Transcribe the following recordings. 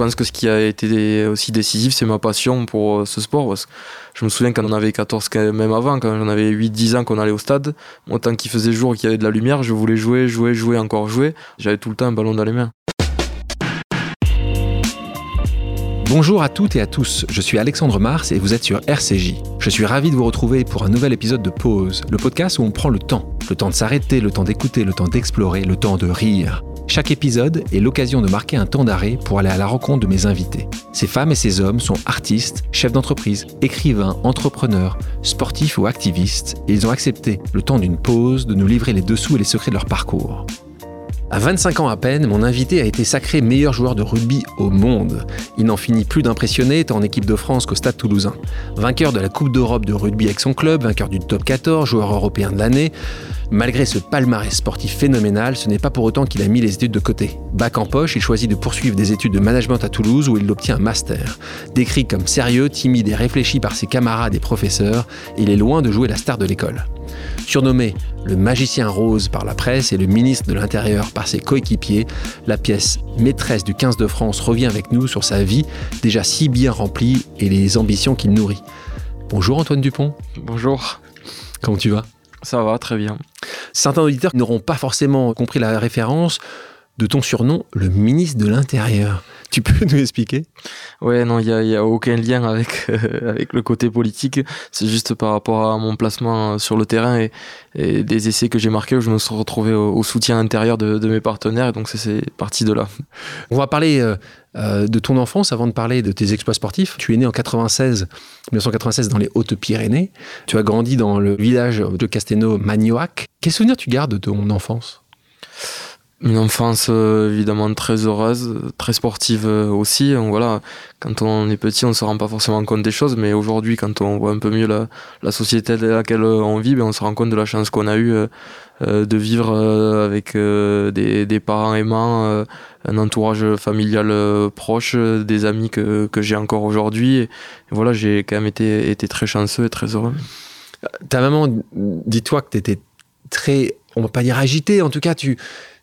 pense que ce qui a été aussi décisif, c'est ma passion pour ce sport. Parce que je me souviens quand on avait 14, même avant, quand j'en avais 8-10 ans qu'on allait au stade, moi, tant qu'il faisait jour qu'il y avait de la lumière, je voulais jouer, jouer, jouer, encore jouer. J'avais tout le temps un ballon dans les mains. Bonjour à toutes et à tous, je suis Alexandre Mars et vous êtes sur RCJ. Je suis ravi de vous retrouver pour un nouvel épisode de Pause, le podcast où on prend le temps. Le temps de s'arrêter, le temps d'écouter, le temps d'explorer, le temps de rire. Chaque épisode est l'occasion de marquer un temps d'arrêt pour aller à la rencontre de mes invités. Ces femmes et ces hommes sont artistes, chefs d'entreprise, écrivains, entrepreneurs, sportifs ou activistes, et ils ont accepté, le temps d'une pause, de nous livrer les dessous et les secrets de leur parcours. À 25 ans à peine, mon invité a été sacré meilleur joueur de rugby au monde. Il n'en finit plus d'impressionner tant en équipe de France qu'au Stade toulousain. Vainqueur de la Coupe d'Europe de rugby avec son club, vainqueur du top 14, joueur européen de l'année. Malgré ce palmarès sportif phénoménal, ce n'est pas pour autant qu'il a mis les études de côté. Bac en poche, il choisit de poursuivre des études de management à Toulouse où il obtient un master. Décrit comme sérieux, timide et réfléchi par ses camarades et professeurs, il est loin de jouer la star de l'école. Surnommé le magicien rose par la presse et le ministre de l'Intérieur par ses coéquipiers, la pièce maîtresse du 15 de France revient avec nous sur sa vie, déjà si bien remplie, et les ambitions qu'il nourrit. Bonjour Antoine Dupont. Bonjour. Comment tu vas? Ça va, très bien. Certains auditeurs n'auront pas forcément compris la référence de ton surnom, le ministre de l'Intérieur. Tu peux nous expliquer? Ouais, non, il n'y a, a, aucun lien avec, euh, avec le côté politique. C'est juste par rapport à mon placement sur le terrain et, des essais que j'ai marqués où je me suis retrouvé au, soutien intérieur de, mes partenaires. Et donc, c'est parti de là. On va parler euh, euh, de ton enfance avant de parler de tes exploits sportifs. Tu es né en 96, 1996 dans les Hautes-Pyrénées. Tu as grandi dans le village de Castelnau-Magnoac. Quels souvenirs tu gardes de ton enfance? Une enfance euh, évidemment très heureuse, très sportive euh, aussi. voilà, quand on est petit, on se rend pas forcément compte des choses, mais aujourd'hui, quand on voit un peu mieux la, la société dans laquelle on vit, ben, on se rend compte de la chance qu'on a eue euh, de vivre avec des, des, parents aimants, un entourage familial proche, des amis que, que j'ai encore aujourd'hui. Et, voilà, j'ai quand même été, été très chanceux et très heureux. Ta maman, dis-toi que tu étais très, on va pas dire agité, en tout cas, tu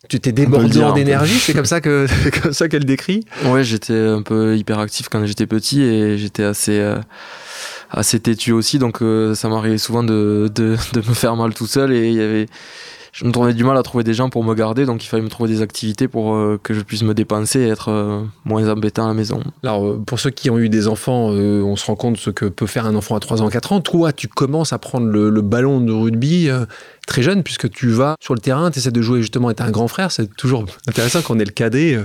tu t'es débordant d'énergie, c'est comme ça que comme ça qu'elle décrit. Ouais, j'étais un peu hyperactif quand j'étais petit et j'étais assez euh, assez têtu aussi, donc euh, ça m'arrivait souvent de, de, de, me faire mal tout seul et il y avait je me trouvais du mal à trouver des gens pour me garder, donc il fallait me trouver des activités pour euh, que je puisse me dépenser et être euh, moins embêtant à la maison. Alors, euh, pour ceux qui ont eu des enfants, on se rend compte ce que peut faire un enfant à 3 ans, 4 ans. Toi, tu commences à prendre le, ballon de rugby très jeune, puisque tu vas sur le terrain, tu essaies de jouer justement, être un grand frère. C'est toujours intéressant quand on est le cadet.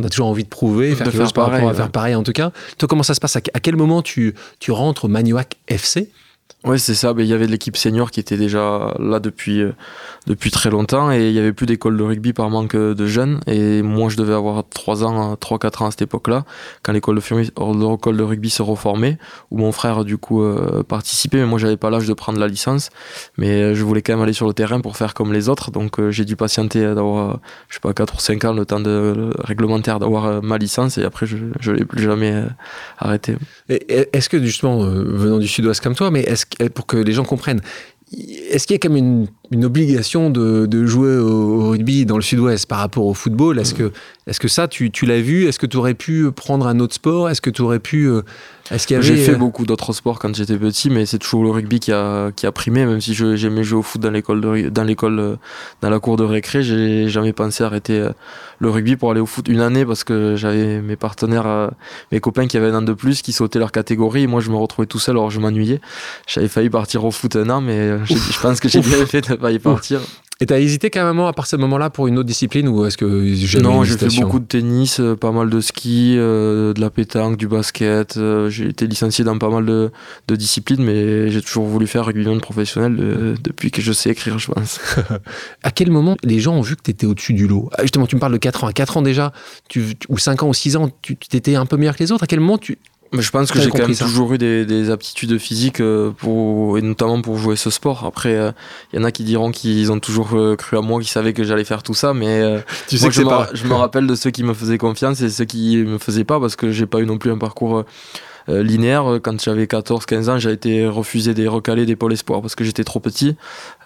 on a toujours envie de prouver, faire, de faire pareil, à faire pareil en tout cas. Toi, comment ça se passe? À quel moment tu, tu rentres au Magnoac FC oui, c'est ça. Il y avait l'équipe senior qui était déjà là depuis, euh, depuis très longtemps et il n'y avait plus d'école de rugby par manque de jeunes. Et moi, je devais avoir 3 ans, 3-4 ans à cette époque-là, quand l'école de, de rugby se reformait, où mon frère, du coup, euh, participait. Mais moi, j'avais pas l'âge de prendre la licence. Mais euh, je voulais quand même aller sur le terrain pour faire comme les autres. Donc, j'ai dû patienter d'avoir, je sais pas, 4 ou 5 ans, le temps de, réglementaire d'avoir ma licence. Et après, je ne l'ai plus jamais arrêté. Est-ce que, justement, venant du sud-ouest comme toi, mais pour que les gens comprennent, est-ce qu'il y a quand même une, obligation de, jouer au, rugby dans le sud-ouest par rapport au football? Est-ce que, est que ça, tu, l'as vu? Est-ce que tu aurais pu prendre un autre sport? Est-ce que tu aurais pu. J'ai fait euh, beaucoup d'autres sports quand j'étais petit, mais c'est toujours le rugby qui a, qui a primé. Même si j'aimais jouer au foot dans l'école, dans l'école, euh, dans la cour de récré, j'ai jamais pensé arrêter euh, le rugby pour aller au foot une année parce que j'avais mes partenaires, mes copains qui avaient un an de plus, qui sautaient leur catégorie. Et moi, je me retrouvais tout seul, alors je m'ennuyais. J'avais failli partir au foot un an, mais je pense que j'ai bien fait de pas y partir. Et t'as hésité quand même à partir de ce moment-là pour une autre discipline ou est-ce que Non, j'ai fait beaucoup de tennis, euh, pas mal de ski, euh, de la pétanque, du basket. Euh, j'ai été licencié dans pas mal de, de disciplines, mais j'ai toujours voulu faire rugby professionnel depuis que je sais écrire, je pense. à quel moment les gens ont vu que tu étais au-dessus du lot? Ah, Justement, tu me parles de 4 ans. À 4 ans déjà, tu, ou 5 ans ou 6 ans, tu étais un peu meilleur que les autres. À quel moment tu je pense que j'ai quand même toujours eu des, aptitudes physiques euh, pour, et notamment pour jouer ce sport. Après, il euh, y en a qui diront qu'ils ont toujours euh, cru à moi, qu'ils savaient que j'allais faire tout ça, mais tu sais que je, me, je me rappelle de ceux qui me faisaient confiance et ceux qui me faisaient pas parce que j'ai pas eu non plus un parcours linéaire. Quand j'avais 14-15 ans, j'ai été refusé des recalés des pôles espoirs parce que j'étais trop petit.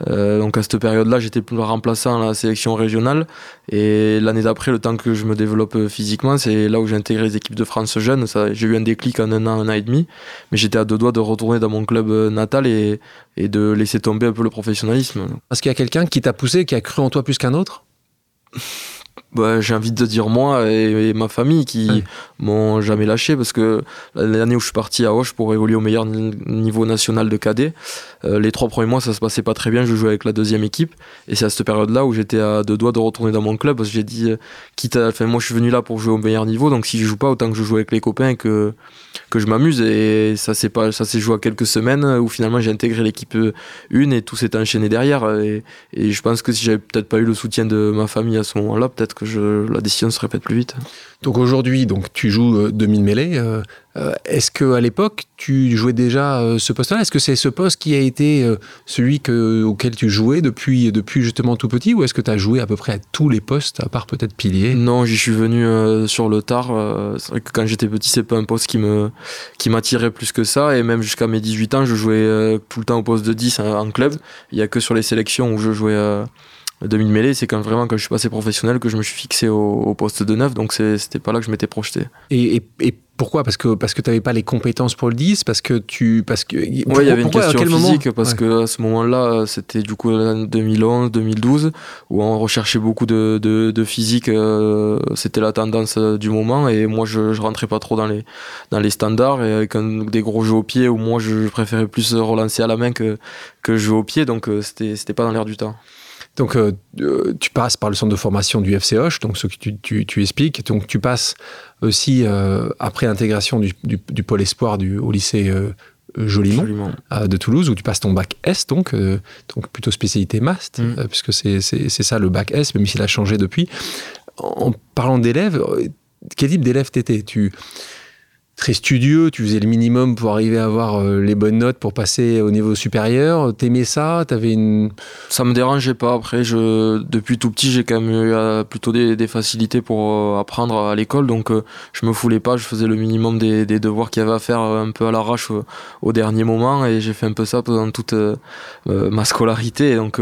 donc à cette période-là, j'étais plus remplaçant à la sélection régionale. Et l'année d'après, le temps que je me développe physiquement, c'est là où j'ai intégré les équipes de France jeunes. J'ai eu un déclic en un an, un an et demi. Mais j'étais à deux doigts de retourner dans mon club natal et, et de laisser tomber un peu le professionnalisme. Parce qu'il y a quelqu'un qui t'a poussé, qui a cru en toi plus qu'un autre? bah, j'ai envie de dire moi et, ma famille qui m'ont jamais lâché parce que l'année où je suis parti à Hoche pour évoluer au meilleur niveau national de cadet, euh, les trois premiers mois ça se passait pas très bien, je jouais avec la deuxième équipe et c'est à cette période-là où j'étais à deux doigts de retourner dans mon club parce que j'ai dit, euh, quitte à, enfin moi je suis venu là pour jouer au meilleur niveau donc si je joue pas autant que je joue avec les copains que que je m'amuse. Et ça s'est pas ça s'est joué à quelques semaines où finalement j'ai intégré l'équipe une et tout s'est enchaîné derrière. Et, et je pense que si j'avais peut-être pas eu le soutien de ma famille à ce moment-là peut-être que je, la décision se répète plus vite. Donc aujourd'hui, donc tu joues 2000 mêlées. Euh, euh, est-ce que à l'époque tu jouais déjà euh, ce poste-là? Est-ce que c'est ce poste qui a été celui que, auquel tu jouais depuis depuis justement tout petit, ou est-ce que tu as joué à peu près à tous les postes, à part peut-être pilier? Non, j'y suis venu sur le tard. c'est vrai que quand j'étais petit, c'est pas un poste qui me qui m'attirait plus que ça, et même jusqu'à mes 18 ans, je jouais tout le temps au poste de 10 en club. Il y a que sur les sélections où je jouais 2000 mêlées, c'est quand vraiment quand je suis passé professionnel que je me suis fixé au, poste de neuf, donc c'était pas là que je m'étais projeté. Et, et, pourquoi? Parce que parce que t'avais pas les compétences pour le 10, parce que tu parce que il y avait une question physique parce que à ce moment-là, c'était du coup 2011, 2012 où on recherchait beaucoup de, de, physique, euh, c'était la tendance euh, du moment. Et moi je, je rentrais pas trop dans les dans les standards. Et avec des gros jeux au pied où moi je préférais plus relancer à la main que que jouer au pied, donc euh, c'était c'était pas dans l'air du temps. Donc, euh, euh, tu passes par le centre de formation du FC Hoche, donc ce que tu, expliques. Donc, tu passes aussi, euh, après l'intégration du, pôle espoir du, au lycée Jolimont, de Toulouse, où tu passes ton bac S, donc, donc plutôt spécialité MAST, mm. puisque c'est ça le bac S, même s'il a changé depuis. En, parlant d'élèves, quel type d'élève t'étais? Tu très studieux, tu faisais le minimum pour arriver à avoir euh, les bonnes notes pour passer au niveau supérieur. T'aimais ça? T'avais une... Ça me dérangeait pas. Après, je, depuis tout petit, j'ai quand même eu euh, plutôt des, facilités pour euh, apprendre à l'école, donc je me foulais pas. Je faisais le minimum des, devoirs qu'il y avait à faire un peu à l'arrache au, dernier moment, et j'ai fait un peu ça pendant toute ma scolarité. Donc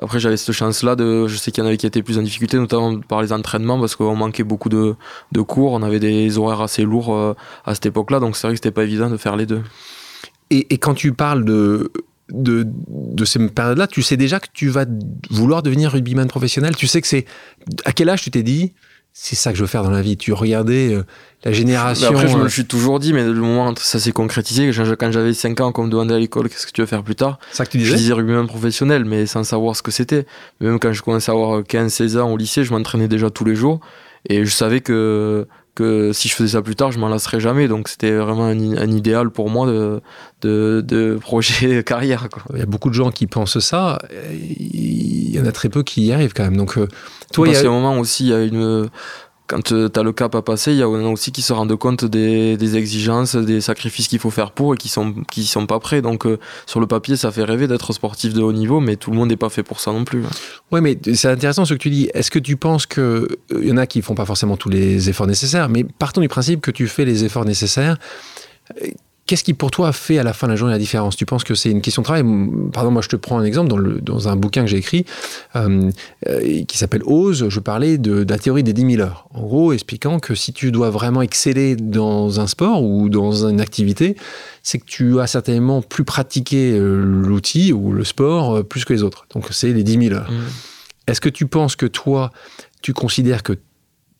après, j'avais cette chance-là. De, je sais qu'il y en avait qui étaient plus en difficulté, notamment par les entraînements, parce qu'on manquait beaucoup de, cours. On avait des horaires assez lourds euh, à cette époque-là, donc c'est vrai que c'était pas évident de faire les deux. Et, et quand tu parles de, de, de ces périodes-là, tu sais déjà que tu vas vouloir devenir rugbyman professionnel. Tu sais que c'est. À quel âge tu t'es dit c'est ça que je veux faire dans la vie. Tu regardais euh, la génération. après, je me le euh, suis toujours dit, mais le moment où ça s'est concrétisé, quand j'avais 5 ans, qu'on me demandait à l'école qu'est-ce que tu veux faire plus tard, ça que tu disais? Je disais rugbyman professionnel, mais sans savoir ce que c'était. Même quand je commençais à avoir 15-16 ans au lycée, je m'entraînais déjà tous les jours. Et je savais que que si je faisais ça plus tard, je m'en lasserais jamais. Donc c'était vraiment un, idéal pour moi de, de, de projet carrière. Quoi. Il y a beaucoup de gens qui pensent ça. Il y en a très peu qui y arrivent quand même. Donc, euh, toi, il y a un moment aussi, il y a une quand euh, tu as le cap à passer, il y a aussi qui se rendent compte des, exigences, des sacrifices qu'il faut faire pour et qui sont qui sont pas prêts. Donc euh, sur le papier, ça fait rêver d'être sportif de haut niveau, mais tout le monde n'est pas fait pour ça non plus. Ouais, mais c'est intéressant ce que tu dis. Est-ce que tu penses que il y en a qui font pas forcément tous les efforts nécessaires, mais partons du principe que tu fais les efforts nécessaires Qu'est-ce qui pour toi fait à la fin de la journée la différence? Tu penses que c'est une question de travail? Pardon, moi je te prends un exemple dans, le, dans un bouquin que j'ai écrit euh, euh, qui s'appelle Ose. Je parlais de, la théorie des 10 000 heures. En gros, expliquant que si tu dois vraiment exceller dans un sport ou dans une activité, c'est que tu as certainement plus pratiqué euh, l'outil ou le sport plus que les autres. Donc c'est les 10 000 heures. Mmh. Est-ce que tu penses que toi, tu considères que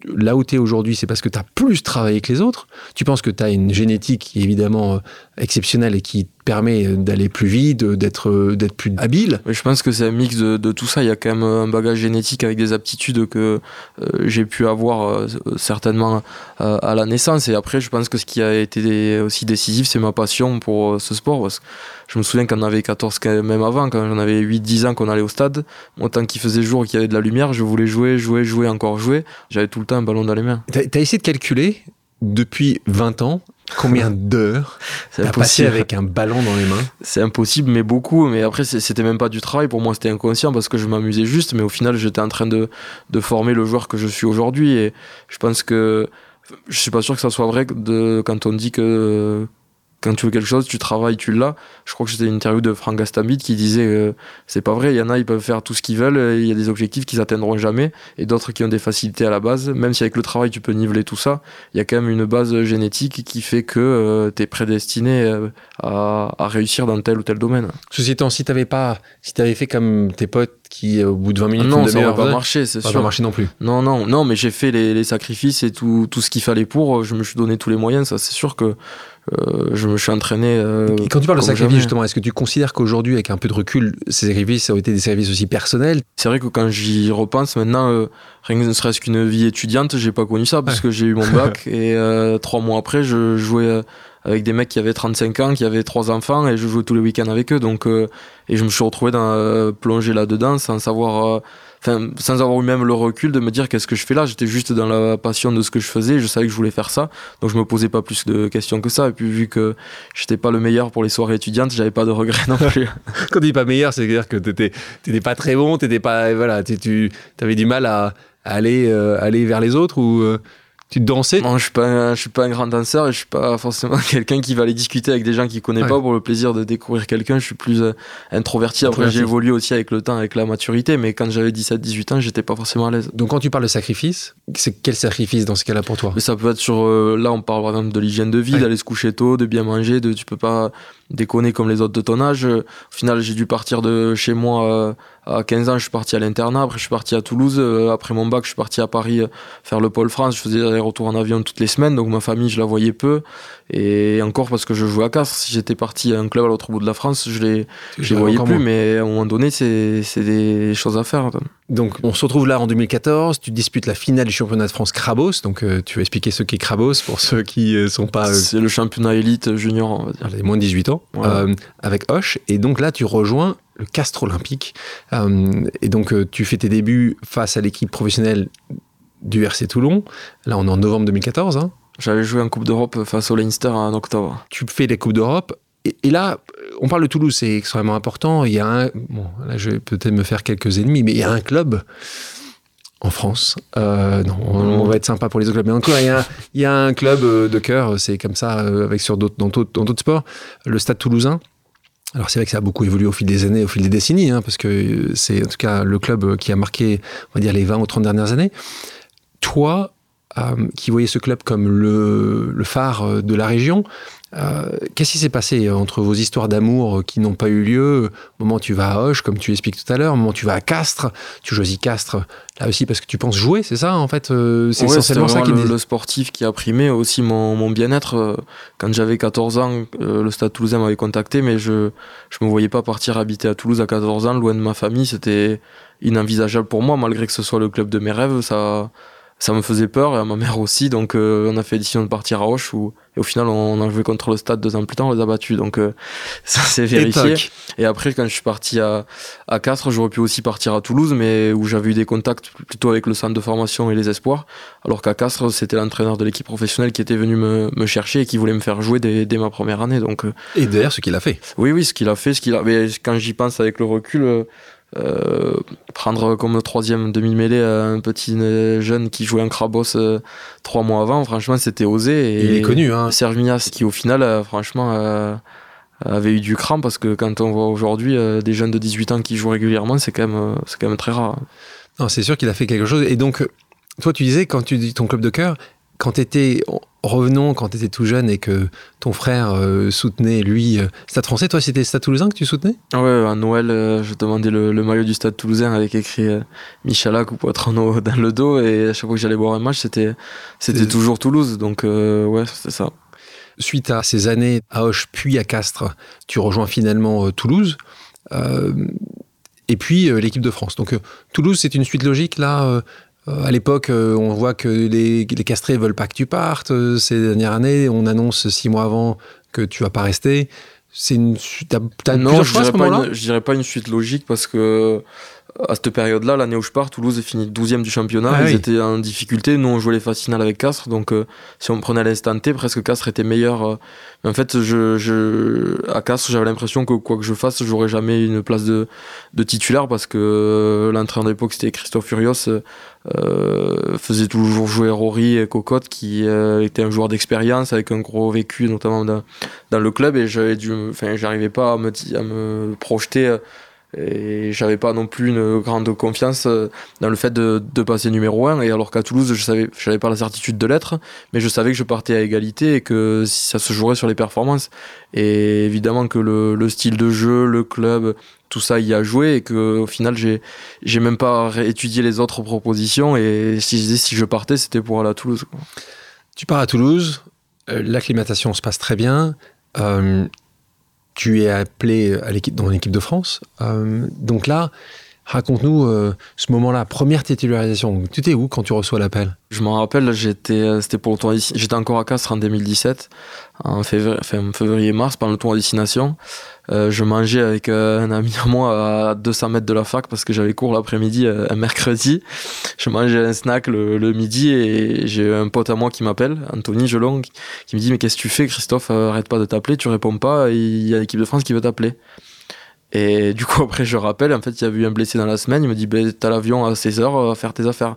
là où tu es aujourd'hui, c'est parce que tu as plus travaillé que les autres. Tu penses que tu as une génétique qui est évidemment euh, exceptionnelle et qui permet d'aller plus vite, d'être d'être plus habile. je pense que c'est un mix de, tout ça. Il y a quand même un bagage génétique avec des aptitudes que euh, j'ai pu avoir euh, certainement à la naissance. Et après, je pense que ce qui a été aussi décisif, c'est ma passion pour ce sport. Parce que je me souviens qu'on avait 14, même avant, quand j'en avais 8-10 ans qu'on allait au stade, moi, tant qu'il faisait jour et qu'il y avait de la lumière, je voulais jouer, jouer, jouer, encore jouer. J'avais tout le temps un ballon dans les mains. T'as as essayé de calculer depuis 20 ans combien d'heures t'as passé avec un ballon dans les mains C'est impossible, mais beaucoup. Mais après, c'était même pas du travail. Pour moi, c'était inconscient parce que je m'amusais juste. Mais au final, j'étais en train de, de former le joueur que je suis aujourd'hui. Et je pense que je suis pas sûr que ça soit vrai de, quand on dit que quand tu veux quelque chose, tu travailles, tu l'as. Je crois que c'était une interview de Frank Gastambide qui disait euh, c'est pas vrai, il y en a, ils peuvent faire tout ce qu'ils veulent, il y a des objectifs qu'ils atteindront jamais, et d'autres qui ont des facilités à la base. Même si avec le travail tu peux niveler tout ça, il y a quand même une base génétique qui fait que euh, tu es prédestiné euh, à, à, réussir dans tel ou tel domaine. Ceci étant, si t'avais pas, si t'avais fait comme tes potes qui au bout de 20 minutes non ça n'aurait pas marché c'est sûr pas marché non plus non non non mais j'ai fait les, les, sacrifices et tout, tout ce qu'il fallait pour je me suis donné tous les moyens ça c'est sûr que euh, je me suis entraîné. Euh, et quand tu parles de sacrifice, justement, est-ce que tu considères qu'aujourd'hui, avec un peu de recul, ces sacrifices ont été des services aussi personnels? C'est vrai que quand j'y repense maintenant, euh, rien que ne serait-ce qu'une vie étudiante, j'ai pas connu ça parce que j'ai eu mon bac et trois mois après, je jouais avec des mecs qui avaient 35 ans, qui avaient trois enfants et je jouais tous les week-ends avec eux. Donc, et je me suis retrouvé dans, plongé là-dedans sans savoir sans avoir eu même le recul de me dire qu'est-ce que je fais là? J'étais juste dans la passion de ce que je faisais. Je savais que je voulais faire ça, donc je me posais pas plus de questions que ça. Et puis vu que j'étais pas le meilleur pour les soirées étudiantes, j'avais pas de regrets non plus. Quand tu dis pas meilleur, c'est-à-dire que t'étais, t'étais pas très bon, t'étais pas, voilà, tu, avais du mal à, aller, euh, aller vers les autres ou euh, tu dansais? Non, je suis pas, je suis pas un grand danseur et je suis pas forcément quelqu'un qui va aller discuter avec des gens qui connaît pas pour le plaisir de découvrir quelqu'un. Je suis plus euh, introverti. Après, j'ai évolué aussi avec le temps, avec la maturité, mais quand j'avais 17-18 ans, j'étais pas forcément à l'aise. Donc, quand tu parles de sacrifice, c'est quel sacrifice dans ce cas-là pour toi? Mais Ça peut être sur. Euh, là, on parle par exemple de l'hygiène de vie, d'aller se coucher tôt, de bien manger, de tu peux pas déconner comme les autres de ton âge. Au final, j'ai dû partir de chez moi euh, à 15 ans, je suis parti à l'internat. Après, je suis parti à Toulouse. Euh, après mon bac, je suis parti à Paris euh, faire le pôle France. Je faisais des retours en avion toutes les semaines. Donc, ma famille, je la voyais peu. Et encore parce que je jouais à Castres. Si j'étais parti à un club à l'autre bout de la France, je les, je les voyais plus. Mais à un moment donné, c'est des choses à faire. Donc, on se retrouve là en 2014. Tu disputes la finale du championnat de France Crabos. Donc, euh, tu vas expliquer ce qu'est Crabos pour ceux qui ne sont pas. C'est le championnat élite junior, on va dire. Les moins de 18 ans. avec Hoche. Et donc là, tu rejoins le Castre Olympique. Euh, et donc, euh, tu fais tes débuts face à l'équipe professionnelle du RC Toulon. Là, on est en novembre 2014. Hein. J'avais joué en Coupe d'Europe face au Leinster en octobre. Tu fais les Coupes d'Europe. Et, là, on parle de Toulouse, c'est extrêmement important. Il y a un. Bon, là, je vais peut-être me faire quelques ennemis, mais il y a un club en France. Euh, non, on, va être sympa pour les autres clubs. Mais encore, il y a, il y a un club de cœur, c'est comme ça avec sur d'autres, dans d'autres sports, le Stade toulousain. Alors c'est vrai que ça a beaucoup évolué au fil des années, au fil des décennies, hein, parce que c'est en tout cas le club qui a marqué, on va dire, les 20 ou 30 dernières années. Toi, euh, qui voyais ce club comme le, le phare de la région, euh, qu'est-ce qui s'est passé entre vos histoires d'amour qui n'ont pas eu lieu? Au moment où tu vas à Hoche, comme tu expliques tout à l'heure, au moment où tu vas à Castres, tu choisis Castres là aussi parce que tu penses jouer, c'est ça en fait euh, C'est essentiellement ça qui le, le sportif qui a primé aussi mon, mon bien-être. Euh, quand j'avais 14 ans, le Stade Toulousain m'avait contacté, mais je je me voyais pas partir habiter à Toulouse à 14 ans, loin de ma famille. C'était inenvisageable pour moi, malgré que ce soit le club de mes rêves. Ça ça me faisait peur et à ma mère aussi. Donc on a fait décision de partir à Hoche où et au final, on a joué contre le stade deux ans plus tard, on les a battus. Donc euh, ça s'est vérifié. Et après, quand je suis parti à, à Castres, j'aurais pu aussi partir à Toulouse, mais où j'avais eu des contacts plutôt avec le centre de formation et les espoirs. Alors qu'à Castres, c'était l'entraîneur de l'équipe professionnelle qui était venu me, me, chercher et qui voulait me faire jouer dès, dès ma première année. Donc, euh, et d'ailleurs, ce qu'il a fait. Oui, oui, ce qu'il a fait. Ce qu'il a... Mais quand j'y pense avec le recul, euh, prendre comme troisième demi-mêlée un petit jeune qui jouait un Krabos euh, trois mois avant, franchement, c'était osé. Et il est connu, hein. Qui au final, euh, franchement, avait eu du cran parce que quand on voit aujourd'hui des jeunes de 18 ans qui jouent régulièrement, c'est quand, même, c'est quand même très rare. Non, c'est sûr qu'il a fait quelque chose. Et donc, toi, tu disais, quand tu dis ton club de cœur, quand tu étais revenons quand tu étais tout jeune et que ton frère euh, soutenait, lui, euh, Stade français, toi c'était Stade toulousain que tu soutenais? Ouais, à Noël, euh, je demandais le, maillot du Stade toulousain avec écrit Michalak ou Poitrano dans le dos et à chaque fois que j'allais boire un match, c'était, c'était toujours Toulouse. Donc ouais, c'est ça. Suite à ces années à Hoche puis à Castres, tu rejoins finalement Toulouse. et puis l'équipe de France. Donc Toulouse, c'est une suite logique là euh, à l'époque, euh, on voit que les, les castrés veulent pas que tu partes. Euh, ces dernières années, on annonce six mois avant que tu vas pas rester. C'est une. T'as, non, je dirais, pas une, je dirais pas une suite logique parce que à cette période-là, l'année où je pars, Toulouse est fini 12e du championnat. Ah ils oui. étaient en difficulté. Nous, on jouait les phases finales avec Castres. Donc, euh, si on prenait à l'instant T, presque Castres était meilleur. euh. Mais en fait, je, je, à Castres, j'avais l'impression que quoi que je fasse, j'aurais jamais une place de, de titulaire parce que euh, l'entraîneur d'époque, c'était Christophe Furios, euh, faisait toujours jouer Rory et Cocotte, qui était un joueur d'expérience avec un gros vécu, notamment dans, dans le club. Et j'avais dû, enfin, j'arrivais pas à me, di- à me projeter. Et j'avais pas non plus une grande confiance euh, dans le fait de, passer numéro 1 et alors qu'à Toulouse je savais j'avais pas la certitude de l'être mais je savais que je partais à égalité et que ça se jouerait sur les performances et évidemment que le, le style de jeu le club tout ça y a joué et que au final j'ai j'ai même pas étudié les autres propositions et si je si je partais c'était pour aller à Toulouse. Tu pars à Toulouse, euh, l'acclimatation se passe très bien. euh, tu es appelé à l'équipe, dans l'équipe de France. euh, donc là, raconte-nous euh, ce moment-là, première titularisation. Tu étais où quand tu reçois l'appel? Je m'en rappelle, j'étais, euh, c'était pour le j'étais encore à Castres en 2017, en février-mars, pendant le tournoi destination. Euh, je mangeais avec un ami à moi à 200 mètres de la fac parce que j'avais cours l'après-midi, un mercredi. Je mangeais un snack le, midi et j'ai un pote à moi qui m'appelle, Anthony Gelong, qui, me dit Mais qu'est-ce que tu fais, Christophe? Arrête pas de t'appeler, tu réponds pas, il y a l'équipe de France qui veut t'appeler. Et du coup, après, je rappelle, en fait, il y a eu un blessé dans la semaine. Il me dit ben, T'as l'avion à 16h, à faire tes affaires.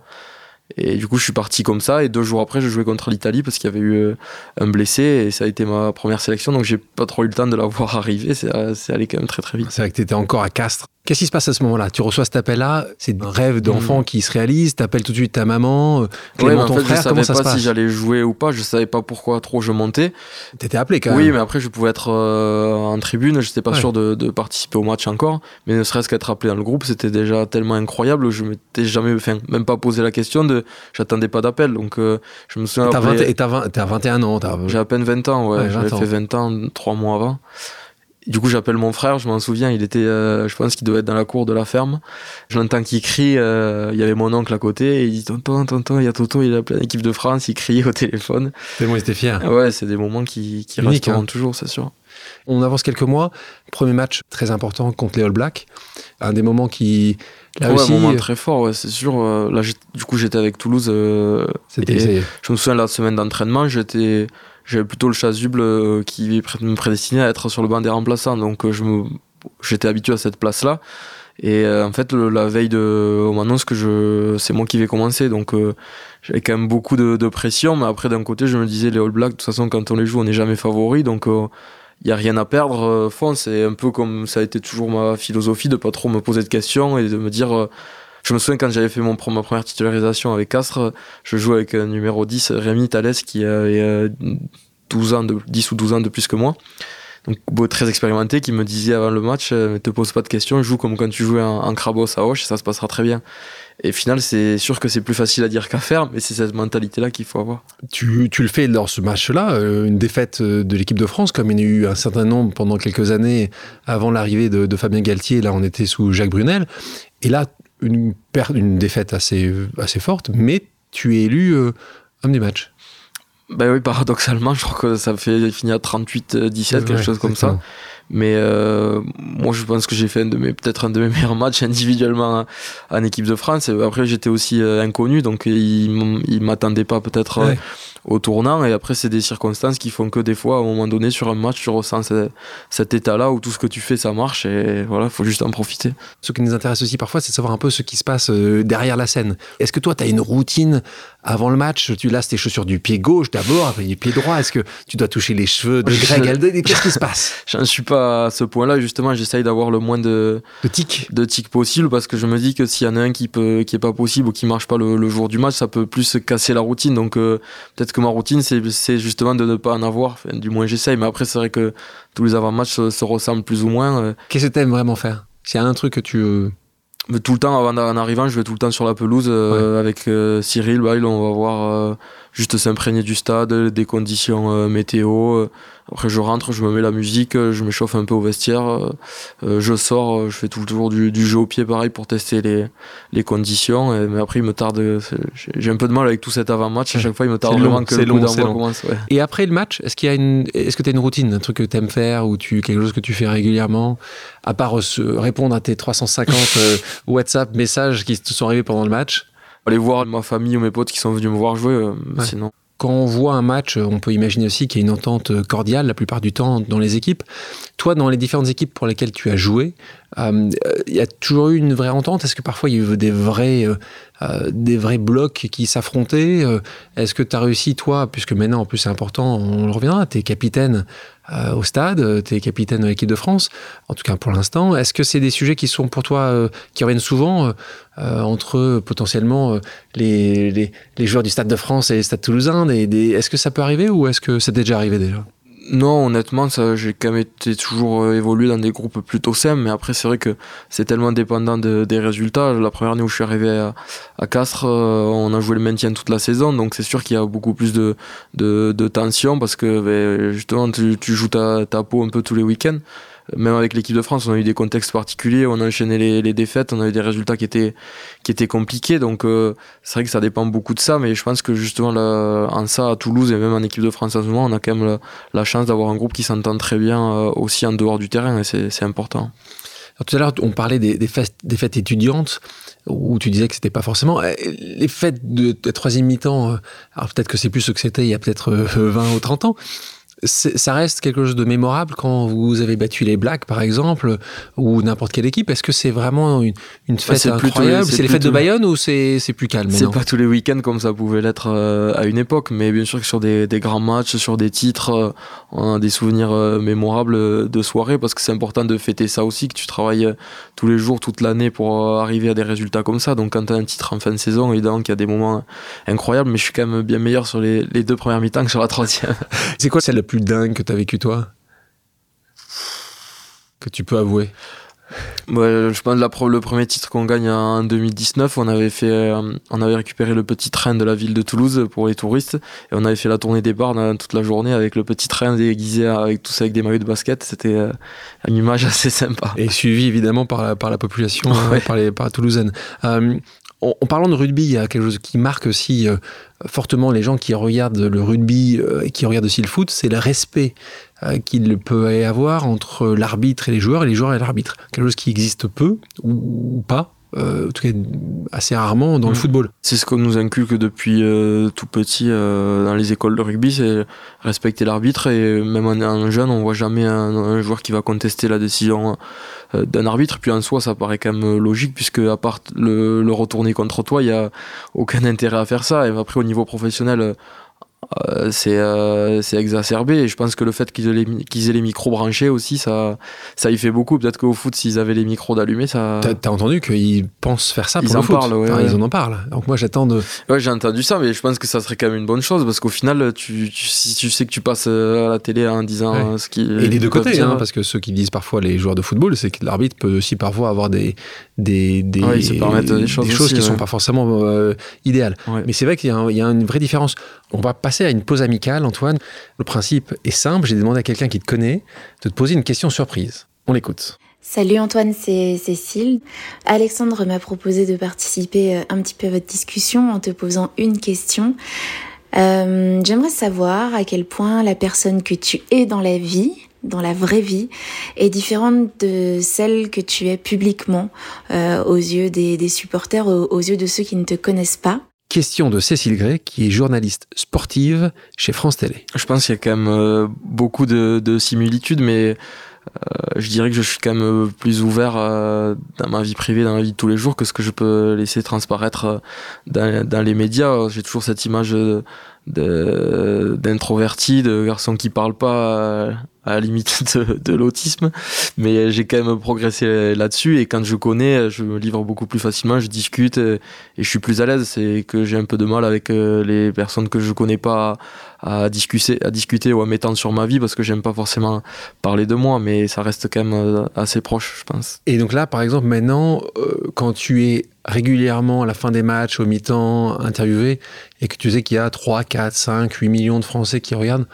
Et du coup, je suis parti comme ça. Et deux jours après, je jouais contre l'Italie parce qu'il y avait eu euh, un blessé. Et ça a été ma première sélection. Donc, j'ai pas trop eu le temps de la voir arriver. C'est euh, allé quand même très, très vite. C'est vrai que tu étais encore à Castres. Qu'est-ce qui se passe à ce moment-là? Tu reçois cet appel-là, c'est un rêve d'enfant qui se réalise, t'appelles tout de suite ta maman, euh, Ouais, Clément en ton fait, je frère, comment savais ça pas si j'allais jouer ou pas. Je savais pas pourquoi trop je montais. T'étais appelé quand Oui, même. mais après, je pouvais être euh, en tribune. Je n'étais pas Ouais. sûr de, de participer au match encore. Mais ne serait-ce qu'être appelé dans le groupe, c'était déjà tellement incroyable. Je m'étais jamais, enfin, même pas posé la question de. J'attendais pas d'appel. Donc, euh, je me souviens. T'as après- 20 et t'as 20 t'as 21 ans. J'ai à peine 20 ans, ouais. Ouais, 20 J'avais ans. fait 20 ans, 3 mois avant. Du coup, j'appelle mon frère, je m'en souviens, il était, euh, je pense qu'il devait être dans la cour de la ferme. Je l'entends qu'il crie, euh, il y avait mon oncle à côté, et il dit Tonton, tonton, il y a Toto, il a appelé l'équipe de France, il criait au téléphone. Tellement il était fier. Ouais, c'est des moments qui, qui Unique, resteront hein. toujours, c'est sûr. On avance quelques mois. Premier match très important contre les All Blacks. Un des moments qui. Là ouais, aussi, un moment euh, très fort, ouais, c'est sûr. Euh, Là, du coup, j'étais avec Toulouse. euh, et- je me souviens de la semaine d'entraînement, j'étais, j'avais plutôt le chasuble euh, qui me prédestinait à être sur le banc des remplaçants. Donc euh, je me, j'étais habitué à cette place-là. Et euh, en fait, le- la veille de, on m'annonce que je, c'est moi qui vais commencer. Donc j'avais quand même beaucoup de, de pression. Mais après, d'un côté, je me disais, les All Blacks, de toute façon, quand on les joue, on n'est jamais favori. Donc il n'y a rien à perdre. Euh, c'est un peu comme ça a été toujours ma philosophie de pas trop me poser de questions et de me dire. euh, je me souviens quand j'avais fait mon, ma première titularisation avec Castres, je jouais avec un numéro 10, Rémi Thalès, qui avait euh, 12 ans de, 10 ou 12 ans de plus que moi. Donc, très expérimenté, qui me disait avant le match, euh, ne te pose pas de questions, joue comme quand tu jouais en, en à Hoche, ça se passera très bien. Et au final, c'est sûr que c'est plus facile à dire qu'à faire, mais c'est cette mentalité-là qu'il faut avoir. Tu, tu le fais dans ce match-là, euh, une défaite euh, de l'équipe de France, comme il y en a eu un certain nombre pendant quelques années avant l'arrivée de, de Fabien Galtier. Là, on était sous Jacques Brunel. Et là, une, une défaite assez, assez forte, mais tu es élu euh, homme du match. Ben oui, paradoxalement, je crois que ça fait fini à 38-17, quelque Ouais, chose comme ça. Mais euh, moi, je pense que j'ai fait un de mes, peut-être un de mes meilleurs matchs individuellement en équipe de France. Et après, j'étais aussi euh, inconnu, donc ils m- ils m'attendaient pas peut-être euh, Ouais. au tournant. Et après, c'est des circonstances qui font que des fois, à un moment donné, sur un match, tu ressens ce- cet état-là où tout ce que tu fais, ça marche. Et voilà, faut juste en profiter. Ce qui nous intéresse aussi parfois, c'est de savoir un peu ce qui se passe euh, derrière la scène. Est-ce que toi, tu as une routine avant le match? Tu lasses tes chaussures du pied gauche d'abord, après du pied droit. Est-ce que tu dois toucher les cheveux de Greg Alden Qu'est-ce qui se passe? J'en suis pas à ce point-là. Justement, j'essaye d'avoir le moins de, Le tic. de tics possible parce que je me dis que s'il y en a un qui peut qui est pas possible ou qui marche pas le, le jour du match ça peut plus casser la routine. Donc euh, peut-être que ma routine c'est justement de ne pas en avoir. Enfin, du moins j'essaye. Mais après c'est vrai que tous les avant-matchs se, se ressemblent plus ou moins euh, Qu'est-ce que tu aimes vraiment faire? S'il y a un truc que tu. euh, tout le temps avant en arrivant je vais tout le temps sur la pelouse euh, avec euh, Cyril. Bah, on va voir juste s'imprégner du stade des conditions euh, météo euh. après je rentre je me mets la musique euh, je m'échauffe un peu au vestiaire je sors je fais tout le tour du, du jeu au pied pareil pour tester les, les conditions et- mais après il me tarde j'ai- un peu de mal avec tout cet avant-match à chaque fois il me tarde C'est long, vraiment que le coup long, long. commence ouais. Et après le match, est-ce qu'il y a une, est-ce que tu as une routine, un truc que tu aimes faire ou tu quelque chose que tu fais régulièrement, à part répondre à tes 350 euh, WhatsApp, messages qui te sont arrivés pendant le match? Aller voir ma famille ou mes potes qui sont venus me voir jouer, sinon quand on voit un match, on peut imaginer aussi qu'il y a une entente cordiale la plupart du temps dans les équipes. Toi, dans les différentes équipes pour lesquelles tu as joué, euh, il y a toujours eu une vraie entente. Est-ce que parfois il y a eu des vrais, euh, euh, des vrais blocs qui s'affrontaient Est-ce que tu as réussi, toi, puisque maintenant en plus c'est important, on le reviendra, tu es capitaine au stade, tu es capitaine de l'équipe de France, en tout cas pour l'instant. Est-ce que c'est des sujets qui sont pour toi, qui reviennent souvent entre potentiellement les, joueurs du Stade de France et le Stade Toulousain? Est-ce que ça peut arriver ou est-ce que c'était déjà arrivé déjà? Non, honnêtement, ça, j'ai quand même été toujours euh, évolué dans des groupes plutôt simples, mais après, c'est vrai que c'est tellement dépendant des résultats. La première année où je suis arrivé à, Castres, euh, on a joué le maintien toute la saison, donc c'est sûr qu'il y a beaucoup plus de, de, tension parce que ben, justement, tu, joues ta, ta peau un peu tous les week-ends même avec l'équipe de France, on a eu des contextes particuliers, on a enchaîné les, défaites, on a eu des résultats qui étaient, qui étaient compliqués. Donc euh, c'est vrai que ça dépend beaucoup de ça, mais je pense que justement en ça, à Toulouse et même en équipe de France en ce moment, on a quand même la, chance d'avoir un groupe qui s'entend très bien euh, aussi en dehors du terrain et c'est important. tout à l'heure, on parlait des, des, fêtes, des fêtes étudiantes où tu disais que c'était pas forcément euh, les fêtes de, de troisième mi-temps. Alors peut-être que c'est plus ce que c'était il y a peut-être 20 ou 30 ans, ça reste quelque chose de mémorable quand vous avez battu les Blacks, par exemple, ou n'importe quelle équipe. Est-ce que c'est vraiment une, une fête incroyable? C'est les fêtes de Bayonne ou c'est plus calme C'est pas tous les week-ends comme ça pouvait l'être euh, à une époque, mais bien sûr que sur des, des grands matchs, sur des titres, euh, on a des souvenirs euh, mémorables de soirée parce que c'est important de fêter ça aussi, que tu travailles tous les jours, toute l'année pour arriver à des résultats comme ça. Donc quand tu as un titre en fin de saison, évidemment qu'il y a des moments incroyables, mais je suis quand même bien meilleur sur les, les deux premières mi-temps que sur la troisième. c'est quoi celle plus dingue que tu as vécu toi? Que tu peux avouer? Ouais, je pense que le premier titre qu'on gagne en 2019, on avait fait, euh, on avait récupéré le petit train de la ville de Toulouse pour les touristes et on avait fait la tournée des bars toute la journée avec le petit train déguisé avec tous avec des maillots de basket. C'était euh, une image assez sympa. Et suivi évidemment par la, par la population, euh, par les par Toulousaines. En, parlant de rugby, il y a quelque chose qui marque aussi fortement les gens qui regardent le rugby et qui regardent aussi le foot, c'est le respect euh, qu'il peut y avoir entre l'arbitre et les joueurs et les joueurs et l'arbitre. Quelque chose qui existe peu ou, pas. Euh, en tout cas assez rarement dans le mm. football. C'est ce qu'on nous inculque depuis euh, tout petit dans les écoles de rugby, c'est respecter l'arbitre et même en, en, jeune, on voit jamais un, joueur qui va contester la décision d'un arbitre. Puis en soi, ça paraît quand même logique puisque à part le, le retourner contre toi, il y a aucun intérêt à faire ça. Et après, au niveau professionnel, euh, c'est euh, c'est exacerbé. Et je pense que le fait qu'ils aient, les, qu'ils aient les micros branchés aussi ça ça y fait beaucoup. Peut-être qu'au foot s'ils avaient les micros d'allumés ça t'as, entendu qu'ils pensent faire ça pour ils en parlent ouais, ils en parlent. Donc moi j'attends de ouais j'ai entendu ça mais je pense que ça serait quand même une bonne chose parce qu'au final tu, si tu sais que tu passes euh, à la télé en disant ce qui et les deux côtés hein, parce que ceux qui disent parfois les joueurs de football c'est que l'arbitre peut aussi parfois avoir des des des, des choses, des choses qui sont pas forcément idéales. Mais c'est vrai qu'il y y a une vraie différence. On va passer à une pause amicale, Antoine. Le principe est simple. J'ai demandé à quelqu'un qui te connaît de te poser une question surprise. On l'écoute. Salut Antoine, c'est Cécile. Alexandre m'a proposé de participer euh, un petit peu à votre discussion en te posant une question. Euh, j'aimerais savoir à quel point la personne que tu es dans la vie, dans la vraie vie, est différente de celle que tu es publiquement euh, aux yeux des, supporters, aux yeux de ceux qui ne te connaissent pas. Question de Cécile Gray, qui est journaliste sportive chez France Télé. Je pense qu'il y a quand même euh, beaucoup de, similitudes, mais euh, je dirais que je suis quand même euh, plus ouvert dans ma vie privée, dans ma vie de tous les jours, que ce que je peux laisser transparaître dans, les médias. J'ai toujours cette image d'introverti, de, de garçon qui parle pas à la limite de, l'autisme, mais j'ai quand même progressé là-dessus et quand je connais, je me livre beaucoup plus facilement, je discute et, je suis plus à l'aise. C'est que j'ai un peu de mal avec euh, les personnes que je connais pas à, discuter, à discuter ou à m'étendre sur ma vie parce que j'aime pas forcément parler de moi, mais ça reste quand même euh, assez proche, je pense. Et donc là, par exemple, maintenant, euh, quand tu es régulièrement à la fin des matchs, au mi-temps, interviewé, et que tu sais qu'il y a 3, 4, 5, 8 millions de Français qui regardent,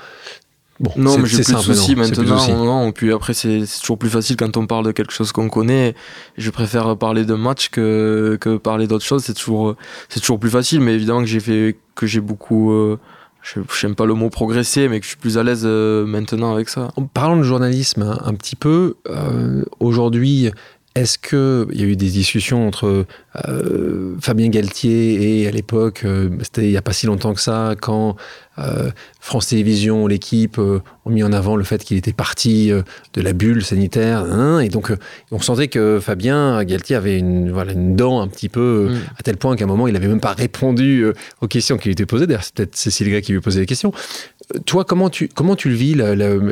non, mais j'ai plus de soucis maintenant. puis après, c'est toujours plus facile quand on parle de quelque chose qu'on connaît. Je préfère parler de match que, que parler d'autre chose. C'est toujours, c'est toujours plus facile. Mais évidemment que j'ai fait, que j'ai beaucoup, euh, je j'aime pas le mot progresser, mais que je suis plus à l'aise euh, maintenant avec ça. En parlant de journalisme un, petit peu, euh, aujourd'hui, Est-ce qu'il y a eu des discussions entre euh, Fabien Galtier et à l'époque, euh, c'était il n'y a pas si longtemps que ça, quand euh, France Télévisions, l'équipe ont mis en avant le fait qu'il était parti de la bulle sanitaire, hein, et donc on sentait que Fabien Galtier avait une, voilà, une dent un petit peu, mm. à tel point qu'à un moment il n'avait même pas répondu aux questions qui lui étaient posées. D'ailleurs, c'est peut-être Cécile Gray qui lui posait les questions. Toi, comment tu, comment tu le vis,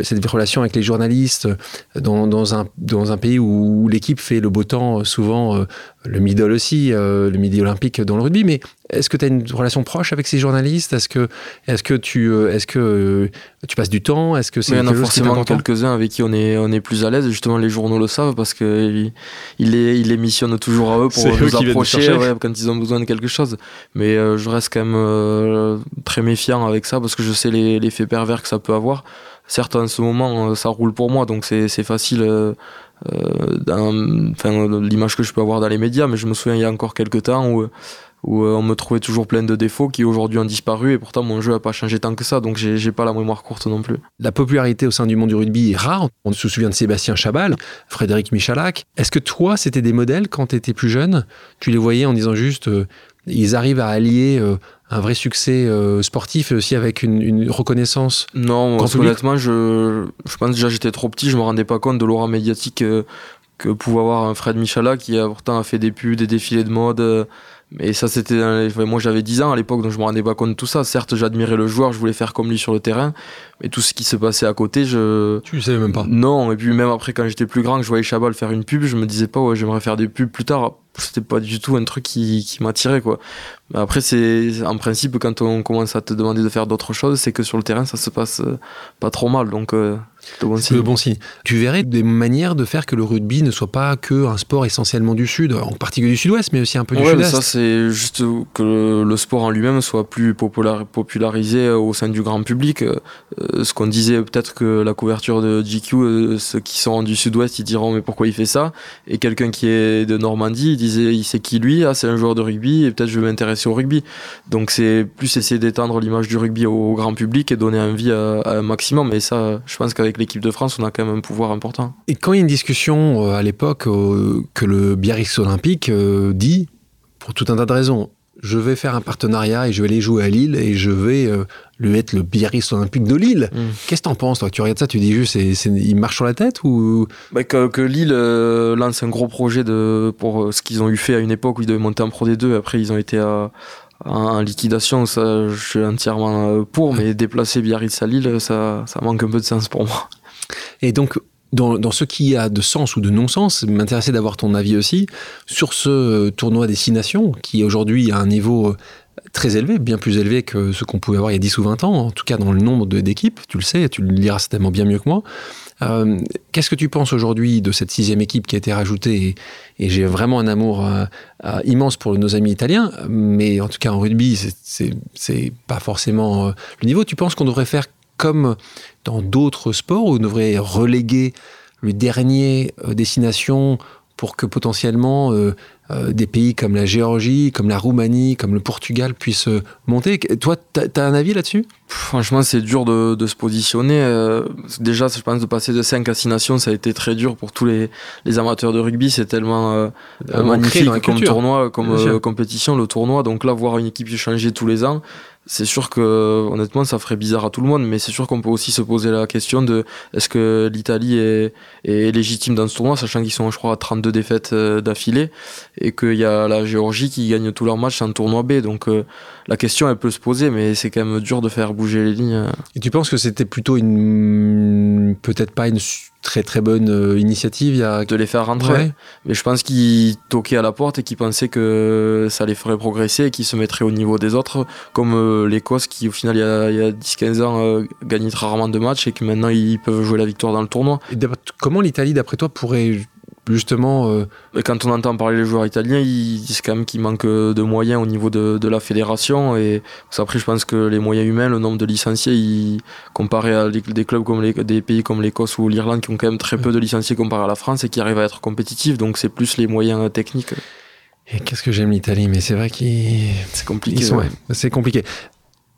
cette relation avec les journalistes dans, dans, un, dans un pays où l'équipe fait le beau temps, souvent le middle aussi, euh, le midi olympique dans le rugby. Mais est-ce que tu as une relation proche avec ces journalistes? Est-ce que, est que, tu, euh, est-ce que euh, tu passes du temps? Est-ce que c'est Il y en a forcément quelques-uns avec qui on est, on est plus à l'aise. Justement, les journaux le savent parce qu'ils il les, il missionnent toujours à eux pour nous approcher quand ils ont besoin de quelque chose. Mais je reste quand même très méfiant avec ça parce que je sais l'effet pervers que ça peut avoir. Certes, en ce moment, ça roule pour moi, donc c'est facile euh, enfin, l'image que je peux avoir dans les médias, mais je me souviens il y a encore quelques temps où, où euh, on me trouvait toujours plein de défauts qui aujourd'hui ont disparu et pourtant mon jeu n'a pas changé tant que ça, donc j'ai pas la mémoire courte non plus. La popularité au sein du monde du rugby est rare. On se souvient de Sébastien Chabal, Frédéric Michalak. Est-ce que toi, c'était des modèles quand tu étais plus jeune Tu les voyais en disant juste, euh, ils arrivent à allier un vrai succès euh, sportif et aussi avec une, reconnaissance Non, honnêtement, je, je pense déjà j'étais trop petit, je me rendais pas compte de l'aura médiatique euh, que pouvait avoir un Fred Michala qui a pourtant a fait des pubs, des défilés de mode. Euh, mais ça, c'était. Moi, j'avais 10 ans à l'époque, donc je me rendais pas compte de tout ça. Certes, j'admirais le joueur, je voulais faire comme lui sur le terrain, mais tout ce qui se passait à côté, je. Tu le savais même pas Non, et puis même après, quand j'étais plus grand, que je voyais Chabal faire une pub, je me disais pas, ouais, j'aimerais faire des pubs plus tard c'était pas du tout un truc qui, qui m'attirait quoi. Après c'est en principe quand on commence à te demander de faire d'autres choses, c'est que sur le terrain ça se passe pas trop mal donc euh, c'est bon, signe. bon signe. Tu verrais des manières de faire que le rugby ne soit pas que un sport essentiellement du sud, en particulier du sud-ouest, mais aussi un peu du sud-est. Ça c'est juste que le sport en lui-même soit plus popularisé au sein du grand public. Euh, ce qu'on disait peut-être que la couverture de GQ, ceux qui sont du sud-ouest, ils diront mais pourquoi il fait ça? Et quelqu'un qui est de Normandie, il disait il sait qui lui ah c'est un joueur de rugby et peut-être je vais m'intéresser au rugby donc c'est plus essayer d'étendre l'image du rugby au, grand public et donner envie à, à un maximum et ça je pense qu'avec l'équipe de France on a quand même un pouvoir important et quand il y a une discussion euh, à l'époque euh, que le Biarritz Olympique euh, dit pour tout un tas de raisons je vais faire un partenariat et je vais aller jouer à Lille et je vais euh, lui être le Biarritz olympique de Lille. Mm. Qu'est-ce que t'en penses, toi Tu regardes ça, tu dis juste, c'est, il marche sur la tête ou? Bah, que, Lille euh, lance un gros projet de, pour euh, ce qu'ils ont eu fait à une époque où ils devaient monter en Pro D2, après ils ont été à, en liquidation, ça je suis entièrement pour, mais déplacer Biarritz à Lille, ça, ça manque un peu de sens pour moi. Et donc, dans, ce qui a de sens ou de non-sens, m'intéressait d'avoir ton avis aussi sur ce euh, tournoi Destination qui aujourd'hui a un niveau euh, très élevé, bien plus élevé que ce qu'on pouvait avoir il y a 10 ou 20 ans, en tout cas dans le nombre d'équipes, tu le sais, tu le liras certainement bien mieux que moi. Euh, qu'est-ce que tu penses aujourd'hui de cette sixième équipe qui a été rajoutée Et, j'ai vraiment un amour immense pour nos amis italiens, mais en tout cas en rugby, c'est pas forcément le niveau. Tu penses qu'on devrait faire comme dans d'autres sports où on devrait reléguer le dernier euh, destination pour que potentiellement euh, euh, des pays comme la Géorgie, comme la Roumanie, comme le Portugal puissent monter. Toi, tu as, un avis là-dessus? Franchement, c'est dur de, se positionner. déjà, je pense de passer de 5 à 6 nations, ça a été très dur pour tous les, amateurs de rugby. C'est tellement magnifique comme tournoi, comme compétition, le tournoi. Donc là, voir une équipe changer tous les ans, c'est sûr que honnêtement ça ferait bizarre à tout le monde, mais c'est sûr qu'on peut aussi se poser la question de est-ce que l'Italie est, légitime dans ce tournoi, sachant qu'ils sont je crois à 32 défaites euh, d'affilée et qu'il y a la Géorgie qui gagne tous leurs matchs en tournoi B. Donc euh, la question elle peut se poser, mais c'est quand même dur de faire bouger les lignes. Et tu penses que c'était plutôt une peut-être pas une très très bonne euh, initiative il y a... de les faire rentrer. Mais je pense qu'ils toquaient à la porte et qu'ils pensaient que ça les ferait progresser et qu'ils se mettraient au niveau des autres, comme euh, l'Écosse qui au final il y a, 10-15 ans euh, gagnait rarement de matchs et que maintenant ils peuvent jouer la victoire dans le tournoi. Et comment l'Italie d'après toi pourrait justement. Euh, quand on entend parler des joueurs italiens, ils disent quand même qu'il manque de moyens au niveau de, la fédération. Et après, je pense que les moyens humains, le nombre de licenciés, comparé à des clubs comme les, des pays comme l'Écosse ou l'Irlande, qui ont quand même très peu de licenciés comparé à la France et qui arrivent à être compétitifs. Donc c'est plus les moyens techniques. Et qu'est-ce que j'aime l'Italie, mais c'est vrai qu'ils. C'est compliqué. C'est compliqué.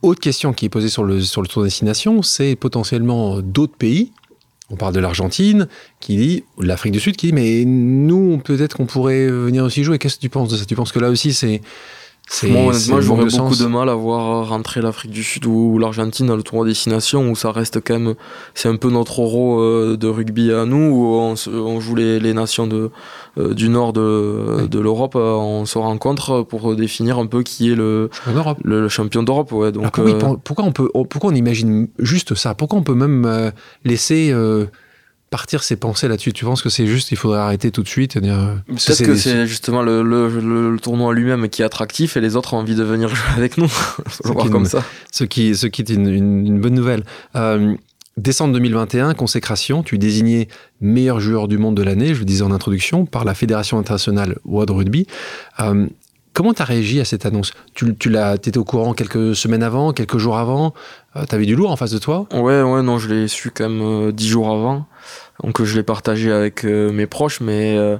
Autre question qui est posée sur le, sur le tour destination, c'est potentiellement d'autres pays On parle de l'Argentine, qui dit, l'Afrique du Sud, qui dit, mais nous, peut-être qu'on pourrait venir aussi jouer. Qu'est-ce que tu penses de ça? Tu penses que là aussi, c'est moi, honnêtement, j'aurais beaucoup de mal à voir rentrer l'Afrique du Sud ou l'Argentine dans le tournoi destination où ça reste quand même, c'est un peu notre euro euh, de rugby à nous où on, joue les, les, nations de, euh, du nord de, de l'Europe, euh, on se rencontre pour définir un peu qui est le, le, champion d'Europe. Ouais, donc, pourquoi, on peut, pourquoi on imagine juste ça? Pourquoi on peut même laisser partir ses pensées là-dessus Tu penses que c'est juste, il faudrait arrêter tout de suite Peut-être que c'est justement le, le, tournoi lui-même qui est attractif et les autres ont envie de venir jouer avec nous. voir comme ça. Ce qui, ce qui est une, une, bonne nouvelle. Euh, décembre 2021, consécration, tu es désigné meilleur joueur du monde de l'année, je le disais en introduction, par la Fédération internationale World Rugby. Euh, comment tu as réagi à cette annonce? Tu, l'as, étais au courant quelques semaines avant, quelques jours avant? Euh, Tu avais du lourd en face de toi? Ouais, ouais, non, je l'ai su quand même dix jours avant. Donc je l'ai partagé avec euh, mes proches, mais euh,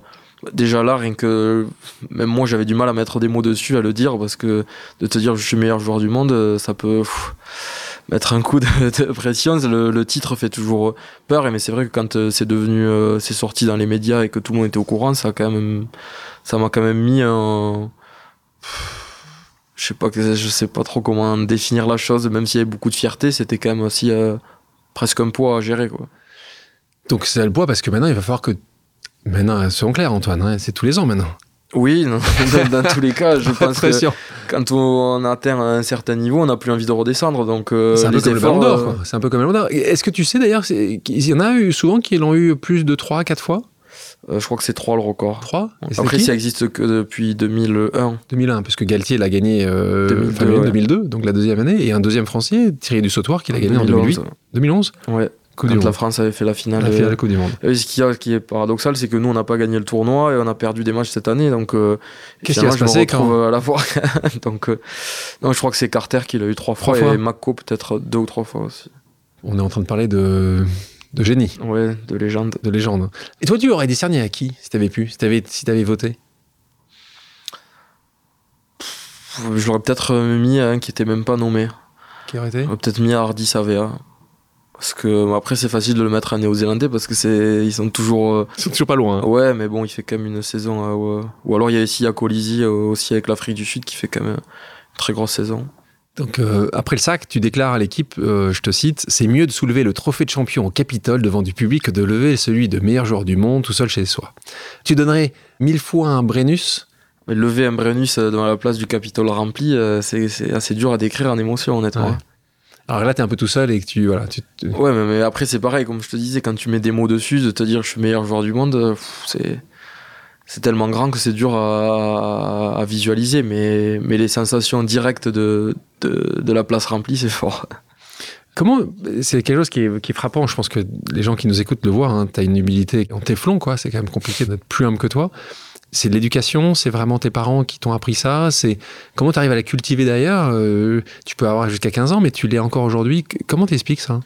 déjà là, rien que même moi, j'avais du mal à mettre des mots dessus, à le dire, parce que de te dire je suis le meilleur joueur du monde, euh, ça peut mettre un coup de, pression. Le, titre fait toujours peur, mais c'est vrai que quand c'est devenu, c'est sorti dans les médias et que tout le monde était au courant, ça quand même, ça m'a quand même mis un je sais pas je sais pas trop comment définir la chose même s'il y avait beaucoup de fierté c'était quand même aussi presque un poids à gérer quoi donc c'est le poids parce que maintenant, il va falloir que. Maintenant, soyons clairs, Antoine, hein, c'est tous les ans maintenant. Oui, dans, tous les cas, je pense que quand on atteint un certain niveau, on n'a plus envie de redescendre. Donc, euh, c'est un, peu comme le d'or. Euh, c'est un peu comme le. Est-ce que tu sais d'ailleurs, il y en a eu souvent qui l'ont eu plus de 3 4 fois? Euh, je crois que c'est 3 le record. 3 Après, ça existe que depuis 2001. 2001, parce que Galtier l'a gagné en 2002, donc la deuxième année, et un deuxième français, Thierry du Sautoir, qui l'a gagné en 2008. 2011 Ouais quand la France avait fait la finale. La finale Coupe du Monde. ce qui, qui est paradoxal, c'est que nous, on n'a pas gagné le tournoi et on a perdu des matchs cette année. Donc, euh, qu'est-ce qui va se passer quand à la fois Donc, euh, non, je crois que c'est Carter qui l'a eu trois fois, et Mako peut-être deux ou trois fois aussi. On est en train de parler de de génie. Ouais, de légende. De légende. Et toi, tu aurais décerné à qui si t'avais pu, si t'avais si avais voté? Je l'aurais peut-être mis à un qui était même pas nommé. Qui aurait été? Peut-être mis à Hardy Savea. Parce que après c'est facile de le mettre à néo-zélandais parce que c'est ils sont toujours euh, ils sont toujours pas loin. Hein. Ouais, mais bon, il fait quand même une saison euh, ou alors il y a ici à Colisi euh, aussi avec l'Afrique du Sud qui fait quand même une très grosse saison. Donc après le sac, tu déclares à l'équipe, je te cite, c'est mieux de soulever le trophée de champion au Capitole devant du public que de lever celui de meilleur joueur du monde tout seul chez soi. Tu donnerais mille fois un Brennus? Mais lever un Brennus devant la place du Capitole rempli, c'est assez dur à décrire en émotion, honnêtement. Alors là, tu es un peu tout seul et que tu. Voilà, tu, Ouais, mais, après, c'est pareil, comme je te disais, quand tu mets des mots dessus, de te dire je suis meilleur joueur du monde, c'est. C'est tellement grand que c'est dur à, visualiser, mais, mais les sensations directes de, de, la place remplie, c'est fort. Comment c'est quelque chose qui est, qui est, frappant. Je pense que les gens qui nous écoutent le voient. Hein, tu as une humilité en téflon, quoi. C'est quand même compliqué d'être plus humble que toi c'est de l'éducation, c'est vraiment tes parents qui t'ont appris ça, c'est comment tu arrives à la cultiver d'ailleurs? Euh, Tu peux avoir jusqu'à 15 ans, mais tu l'es encore aujourd'hui. Comment t'expliques ça?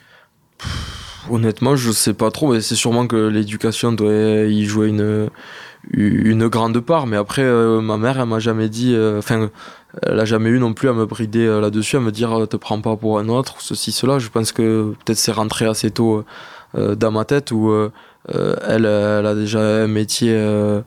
Honnêtement, je sais pas trop, mais c'est sûrement que l'éducation doit y jouer une, grande part. Mais après, euh, ma mère, elle m'a jamais dit, euh, enfin, elle a jamais eu non plus à me brider là-dessus, à me dire te prends pas pour un autre, ceci, cela. Je pense que peut-être c'est rentré assez tôt dans ma tête où elle, elle, a déjà un métier euh,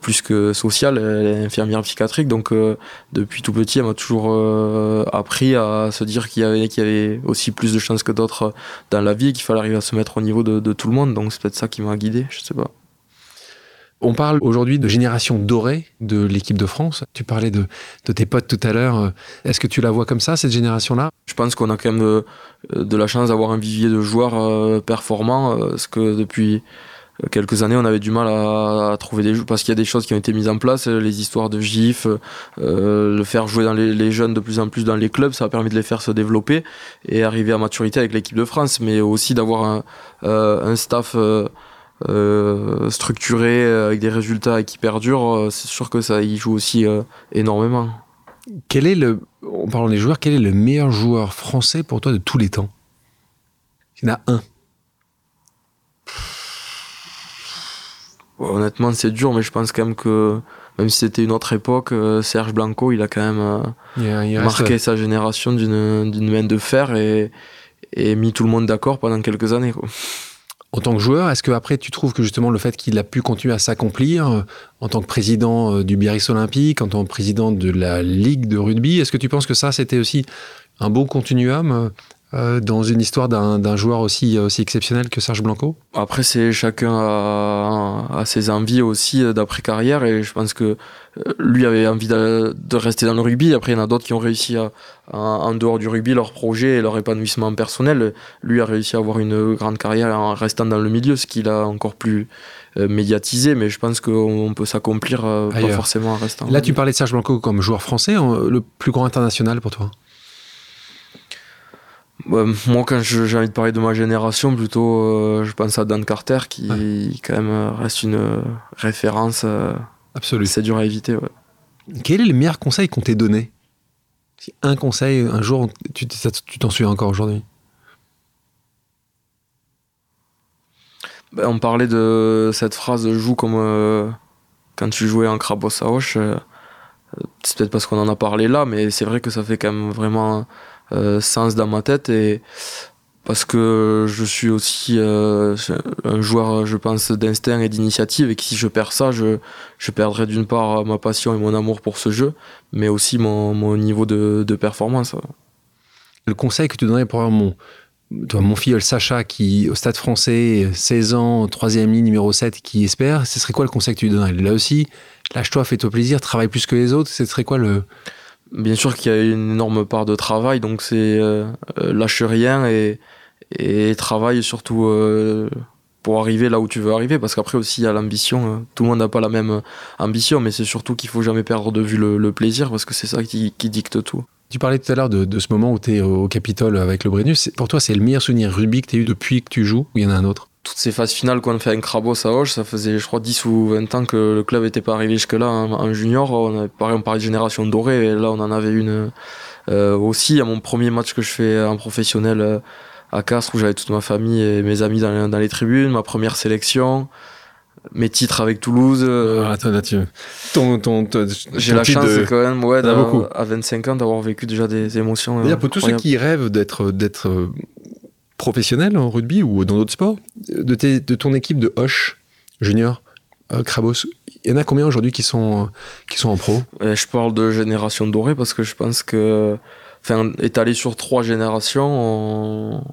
plus que sociale, elle est infirmière psychiatrique, donc euh, depuis tout petit, elle m'a toujours euh, appris à se dire qu'il y, avait, qu'il y avait aussi plus de chances que d'autres dans la vie, qu'il fallait arriver à se mettre au niveau de, tout le monde, donc c'est peut-être ça qui m'a guidé, je sais pas. On parle aujourd'hui de génération dorée de l'équipe de France. Tu parlais de, de tes potes tout à l'heure. Est-ce que tu la vois comme ça, cette génération-là? Je pense qu'on a quand même de, la chance d'avoir un vivier de joueurs performants, parce que depuis quelques années, on avait du mal à, trouver des jeux parce qu'il y a des choses qui ont été mises en place, les histoires de GIF, euh, le faire jouer les, jeunes de plus en plus dans les clubs, ça a permis de les faire se développer et arriver à maturité avec l'équipe de France, mais aussi d'avoir un, euh, staff euh, structuré avec des résultats qui perdurent. c'est sûr que ça y joue aussi énormément. Quel est le, en parlant des joueurs, quel est le meilleur joueur français pour toi de tous les temps? Il y en a un. Honnêtement, c'est dur, mais je pense quand même que même si c'était une autre époque, euh, Serge Blanco, il a quand même euh, marqué sa génération d'une main de fer et, et mis tout le monde d'accord pendant quelques années. En tant que joueur, est-ce que après tu trouves que justement le fait qu'il a pu continuer à s'accomplir euh, en tant que président du Biarritz Olympique, en tant que président de la Ligue de rugby, est-ce que tu penses que ça c'était aussi un bon continuum euh, dans une histoire d'un joueur aussi, aussi exceptionnel que Serge Blanco? Après, c'est chacun a, ses envies aussi d'après-carrière et je pense que lui avait envie de, rester dans le rugby. Après, il y en a d'autres qui ont réussi à, en dehors du rugby, leur projet et leur épanouissement personnel. Lui a réussi à avoir une grande carrière en restant dans le milieu, ce qu'il a encore plus euh, médiatisé, mais je pense qu'on peut s'accomplir euh, pas forcément en restant. Là, tu parlais de Serge Blanco comme joueur français, le plus grand international pour toi? Moi, quand j'ai envie de parler de ma génération, plutôt, euh, je pense à Dan Carter, qui quand même reste une référence. Absolue. C'est dur à éviter. Quel est le meilleur conseil qu'on t'ait donné? Si un conseil, un jour, tu t'en souviens encore aujourd'hui? Ben, On parlait de cette phrase joue comme euh, quand tu jouais en Crabos à Hoche. Euh, c'est peut-être parce qu'on en a parlé là, mais c'est vrai que ça fait quand même vraiment euh, sens dans ma tête. Et parce que je suis aussi euh, un joueur, je pense, d'instinct et d'initiative, et que si je perds ça, je, je perdrai d'une part ma passion et mon amour pour ce jeu, mais aussi mon, mon niveau de, de, performance. Le conseil que tu donnerais pour mon, toi, mon filleul Sacha, qui au stade français, 16 ans, troisième ligne, numéro 7, qui espère, ce serait quoi le conseil que tu lui donnerais? Là aussi, lâche-toi, fais-toi plaisir, travaille plus que les autres, ce serait quoi le... Bien sûr qu'il y a une énorme part de travail, donc c'est euh, euh, lâche rien et, travaille surtout euh, pour arriver là où tu veux arriver parce qu'après aussi il y a l'ambition tout le monde n'a pas la même ambition mais c'est surtout qu'il faut jamais perdre de vue le, plaisir parce que c'est ça qui, dicte tout. Tu parlais tout à l'heure de, ce moment où tu es au Capitole avec le Brennus. Pour toi c'est le meilleur souvenir rugby que tu as eu depuis que tu joues ou il y en a un autre? Toutes ces phases finales qu'on fait un Crabos à Hoche, ça faisait je crois 10 ou 20 ans que le club n'était pas arrivé jusque là en, junior. On avait, pareil, on parlait de génération dorée et là on en avait une euh, aussi à mon premier match que je fais en professionnel à Castres où j'avais toute ma famille et mes amis dans, dans les tribunes, ma première sélection, mes titres avec Toulouse. Euh, ah, attends, là, tu... ton, ton, J'ai la chance quand même, ouais, à 25 ans, d'avoir vécu déjà des émotions. D'ailleurs, pour tous ceux qui rêvent d'être d'être euh, professionnels en rugby ou dans d'autres sports, de, de ton équipe de Hoche junior, euh, Krabos, il y en a combien aujourd'hui qui sont, qui sont en pro? Je parle de génération dorée parce que je pense que, enfin, étalé sur trois générations, on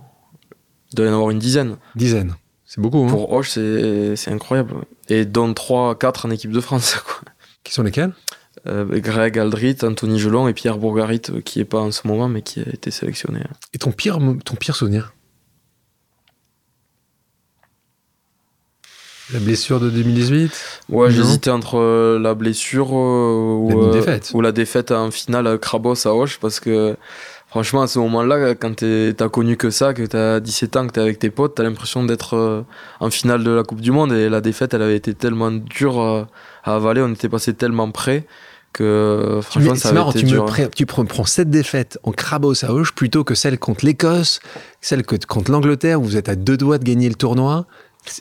il doit y en avoir une dizaine. Dizaine. C'est beaucoup. Hein? Pour Hoche, c'est incroyable. Et dont 3, 4 en équipe de France. Quoi. Qui sont lesquels? Euh, Greg Aldrit, Anthony Gelon et Pierre Bourgarit, euh, qui n'est pas en ce moment, mais qui a été sélectionné. Et ton pire, ton pire souvenir? La blessure de 2018 Ouais, j'hésitais entre euh, la blessure ou, ou, la défaite en finale à Krabos à Hoche parce que Franchement, à ce moment-là, quand t'as connu que ça, que t'as 17 ans, que t'es avec tes potes, t'as l'impression d'être euh, en finale de la Coupe du Monde. Et la défaite, elle avait été tellement dure euh, à avaler, on était passé tellement près que franchement, ça avait marrant, été tu, dur. Me tu prends cette défaite en crabos à Hoche plutôt que celle contre l'Écosse, celle contre l'Angleterre où vous êtes à deux doigts de gagner le tournoi.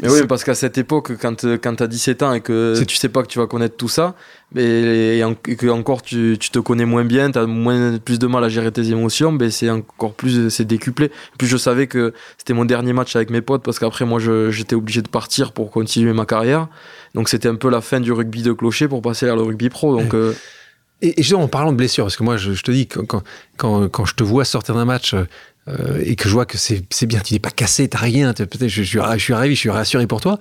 Mais oui, parce qu'à cette époque, quand, quand tu as 17 ans et que tu sais pas que tu vas connaître tout ça, mais, et, que encore tu, tu, te connais moins bien, tu as moins, plus de mal à gérer tes émotions, ben c'est encore plus, c'est décuplé. Puis je savais que c'était mon dernier match avec mes potes parce qu'après moi j'étais obligé de partir pour continuer ma carrière. Donc c'était un peu la fin du rugby de clocher pour passer vers le rugby pro. Donc. Euh, et, et, en parlant de blessure, parce que moi je, je te dis, quand, quand, quand, je te vois sortir d'un match, euh, et que je vois que c'est bien, tu n'es pas cassé, tu n'as rien, peut-être je, je, suis je suis rassuré pour toi.